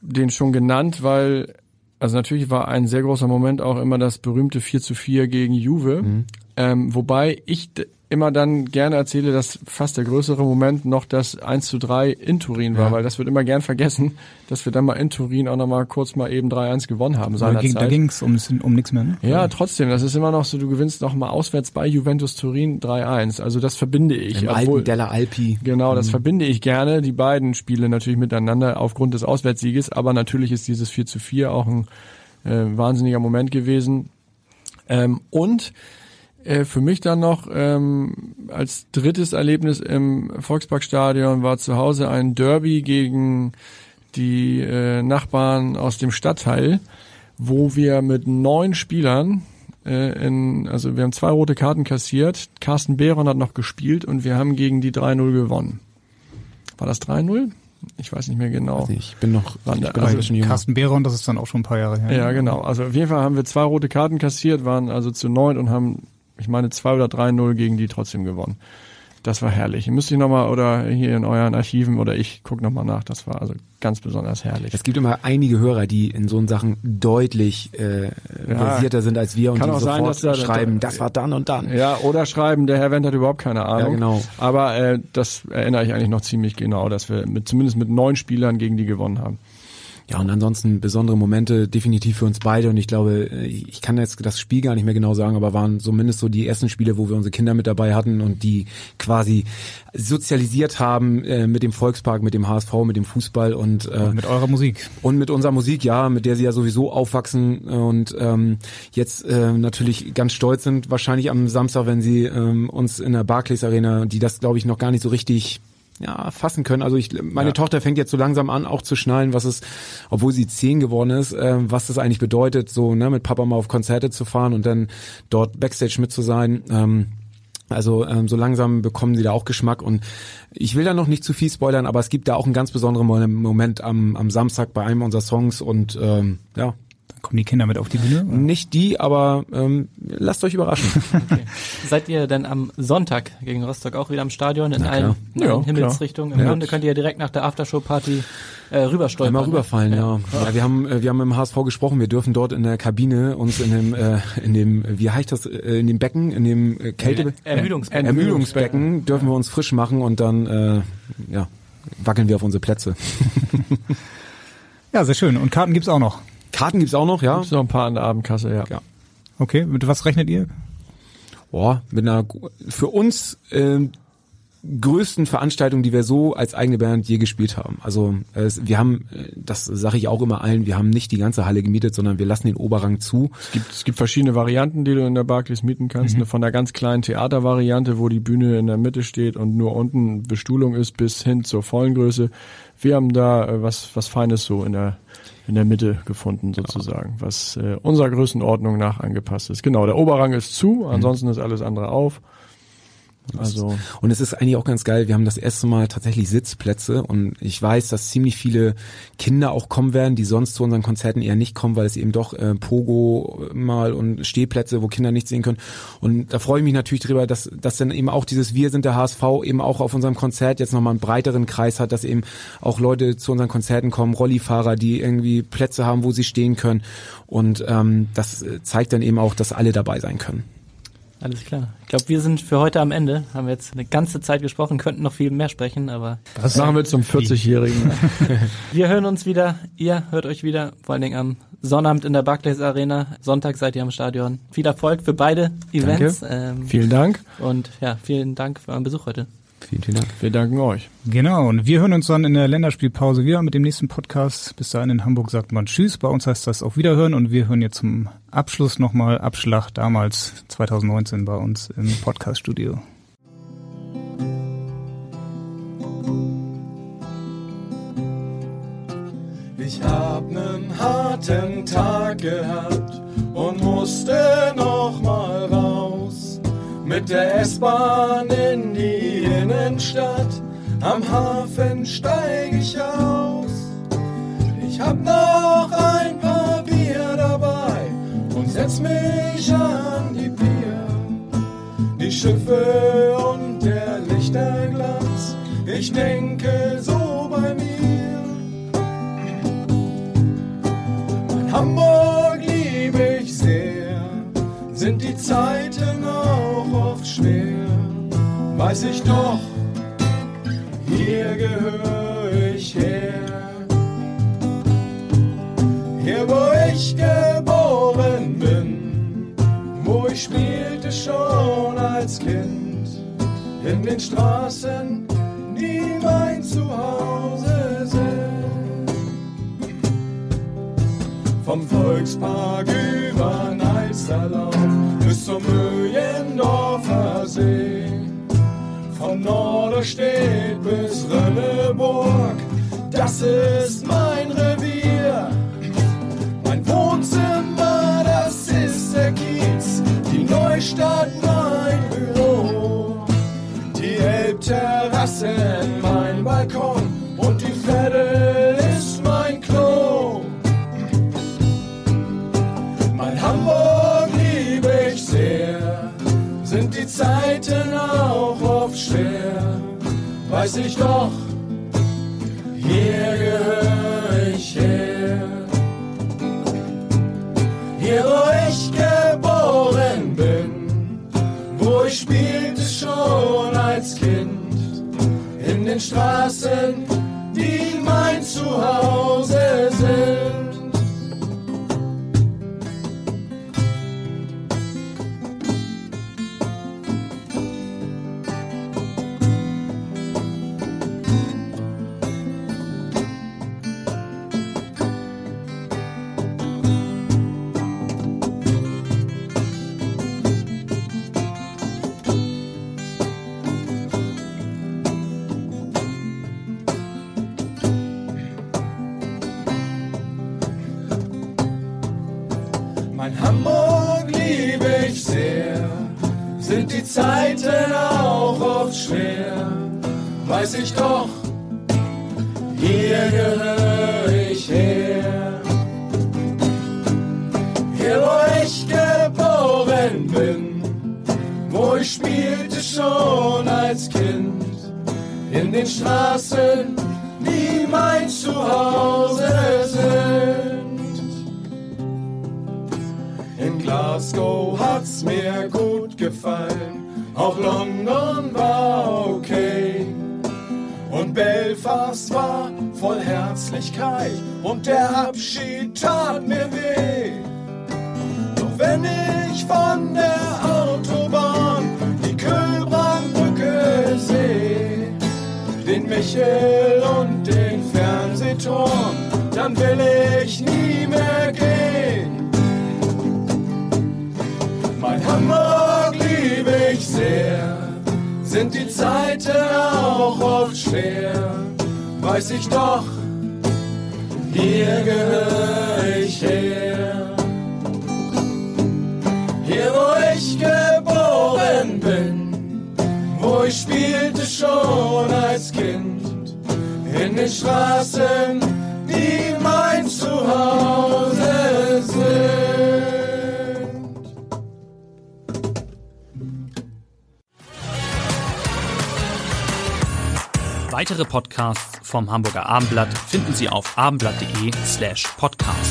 den schon genannt, weil also natürlich war ein sehr großer Moment auch immer das berühmte 4 zu 4 gegen Juve. Mhm. Ähm, wobei ich immer dann gerne erzähle, dass fast der größere Moment noch das 1 zu 3 in Turin war, Ja. weil das wird immer gern vergessen, dass wir dann mal in Turin auch nochmal kurz mal eben 3-1 gewonnen haben Da ging, es um, um nichts mehr. Ne? Ja, trotzdem, das ist immer noch so, du gewinnst noch mal auswärts bei Juventus Turin 3-1. Also das verbinde ich. Im alten Della Alpi. Genau, das Mhm. verbinde ich gerne, die beiden Spiele natürlich miteinander aufgrund des Auswärtssieges, aber natürlich ist dieses 4 zu 4 auch ein äh, wahnsinniger Moment gewesen. Ähm, und äh, für mich dann noch ähm, als drittes Erlebnis im Volksparkstadion war zu Hause ein Derby gegen die äh, Nachbarn aus dem Stadtteil, wo wir mit neun Spielern äh, in, also wir haben zwei rote Karten kassiert, Carsten Behron hat noch gespielt und wir haben gegen die 3-0 gewonnen. War das 3-0? Ich weiß nicht mehr genau. Nicht, ich bin noch, Wann- ich bin noch also. Carsten Behron, das ist dann auch schon ein paar Jahre her. Ja, genau. Also auf jeden Fall haben wir zwei rote Karten kassiert, waren also zu neun und haben, ich meine, zwei oder 3-0 gegen die trotzdem gewonnen. Das war herrlich. Müsst ihr nochmal oder hier in euren Archiven oder ich guck nochmal nach. Das war also ganz besonders herrlich. Es gibt immer einige Hörer, die in so Sachen deutlich äh, versierter sind als wir und Kann die auch sein, sofort dass da- schreiben, da- das war dann und dann. Ja, oder schreiben, der Herr Wendt hat überhaupt keine Ahnung. Ja, genau. Aber äh, das erinnere ich eigentlich noch ziemlich genau, dass wir mit, zumindest mit neun Spielern gegen die gewonnen haben. Ja, und ansonsten besondere Momente definitiv für uns beide und ich glaube, äh, ich kann jetzt das Spiel gar nicht mehr genau sagen, aber waren zumindest so die ersten Spiele, wo wir unsere Kinder mit dabei hatten und die quasi sozialisiert haben äh, mit dem Volkspark, mit dem HSV, mit dem Fußball und äh, Mit eurer Musik. und mit unserer Musik, ja, mit der sie ja sowieso aufwachsen und ähm, jetzt äh, natürlich ganz stolz sind, wahrscheinlich am Samstag, wenn sie ähm, uns in der Barclays Arena, die das glaube ich noch gar nicht so richtig ja, fassen können. Also ich, meine Ja. Tochter fängt jetzt so langsam an, auch zu schnallen, was es, obwohl sie zehn geworden ist, äh, was das eigentlich bedeutet, so ne, mit Papa mal auf Konzerte zu fahren und dann dort Backstage mit zu sein. Ähm, also ähm, so langsam bekommen sie da auch Geschmack und ich will da noch nicht zu viel spoilern, aber es gibt da auch einen ganz besonderen Mo- Moment am, am Samstag bei einem unserer Songs und ähm, ja, kommen die Kinder mit auf die Bühne. nicht die, aber ähm, lasst euch überraschen. Seid ihr denn am Sonntag gegen Rostock auch wieder im Stadion in allen, in Ja, allen. Himmelsrichtungen? Im Ja. Grunde könnt ihr ja direkt nach der Aftershow-Party äh, rüberstolpern. Einmal ne? rüberfallen, ja. ja. wir haben äh, wir haben im HSV gesprochen, wir dürfen dort in der Kabine uns in dem äh, in dem wie heißt das äh, in dem Becken, in dem äh, Kälte Ermüdungsbecken. Ermüdungsbecken dürfen wir uns frisch machen und dann äh, ja, wackeln wir auf unsere Plätze. Ja, sehr schön. Und Karten gibt's auch noch. Karten gibt's auch noch, ja. Gibt's noch ein paar an der Abendkasse, ja. Ja. Okay, mit was rechnet ihr? Boah, mit einer für uns ähm, größten Veranstaltung, die wir so als eigene Band je gespielt haben. Also es, wir haben, äh, das sage ich auch immer allen, wir haben nicht die ganze Halle gemietet, sondern wir lassen den Oberrang zu. Es gibt, es gibt verschiedene Varianten, die du in der Barclays mieten kannst. Eine von der ganz kleinen Theatervariante, wo die Bühne in der Mitte steht und nur unten Bestuhlung ist, bis hin zur vollen Größe. Wir haben da äh, was, was Feines so in der, in der Mitte gefunden, sozusagen, was äh, unserer Größenordnung nach angepasst ist. Genau, der Oberrang ist zu, ansonsten ist alles andere auf. Also, Und es ist eigentlich auch ganz geil, wir haben das erste Mal tatsächlich Sitzplätze und ich weiß, dass ziemlich viele Kinder auch kommen werden, die sonst zu unseren Konzerten eher nicht kommen, weil es eben doch äh, Pogo mal und Stehplätze, wo Kinder nicht sehen können. Und da freue ich mich natürlich drüber, dass, dass dann eben auch dieses Wir sind der HSV eben auch auf unserem Konzert jetzt nochmal einen breiteren Kreis hat, dass eben auch Leute zu unseren Konzerten kommen, Rollifahrer, die irgendwie Plätze haben, wo sie stehen können. Und ähm, das äh, zeigt dann eben auch, dass alle dabei sein können. Alles klar. Ich glaube, wir sind für heute am Ende. Haben wir jetzt eine ganze Zeit gesprochen, könnten noch viel mehr sprechen, aber das machen wir zum 40-Jährigen. wir hören uns wieder. Ihr hört euch wieder, vor allen Dingen am Sonnabend in der Barclays Arena. Sonntag seid ihr am Stadion. Viel Erfolg für beide Events. Ähm, Vielen Dank. und ja, vielen Dank für euren Besuch heute. Vielen, vielen Dank. Wir danken euch. Genau, und wir hören uns dann in der Länderspielpause wieder mit dem nächsten Podcast. Bis dahin in Hamburg sagt man Tschüss. Bei uns heißt das auf Wiederhören und wir hören jetzt zum Abschluss nochmal Abschlag damals 2019 bei uns im Podcaststudio. Ich hab nen harten Tag gehabt und musste noch mal raus. Mit der S-Bahn in die Innenstadt, am Hafen steig ich aus. Ich hab noch ein paar Bier dabei und setz mich an die Pier. Die Schiffe und der Lichterglanz, ich denke so bei mir. Hamburg sind die Zeiten auch oft schwer, weiß ich doch, hier gehöre ich her. Hier, wo ich geboren bin, wo ich spielte schon als Kind, in den Straßen die mein Zuhause. Vom Volkspark über Neisterlauf bis zum Mühlendorfer See. Von Norderstedt bis Rönneburg, das ist mein Revier. Mein Wohnzimmer, das ist der Kiez, die Neustadt mein Büro. Die Elbterrasse, mein Balkon und die Veddel Zeiten auch oft schwer, weiß ich doch, hier gehöre ich her. Hier, wo ich geboren bin, wo ich spielte schon als Kind, in den Straßen, der Abschied vom Hamburger Abendblatt finden Sie auf abendblatt.de slash podcast.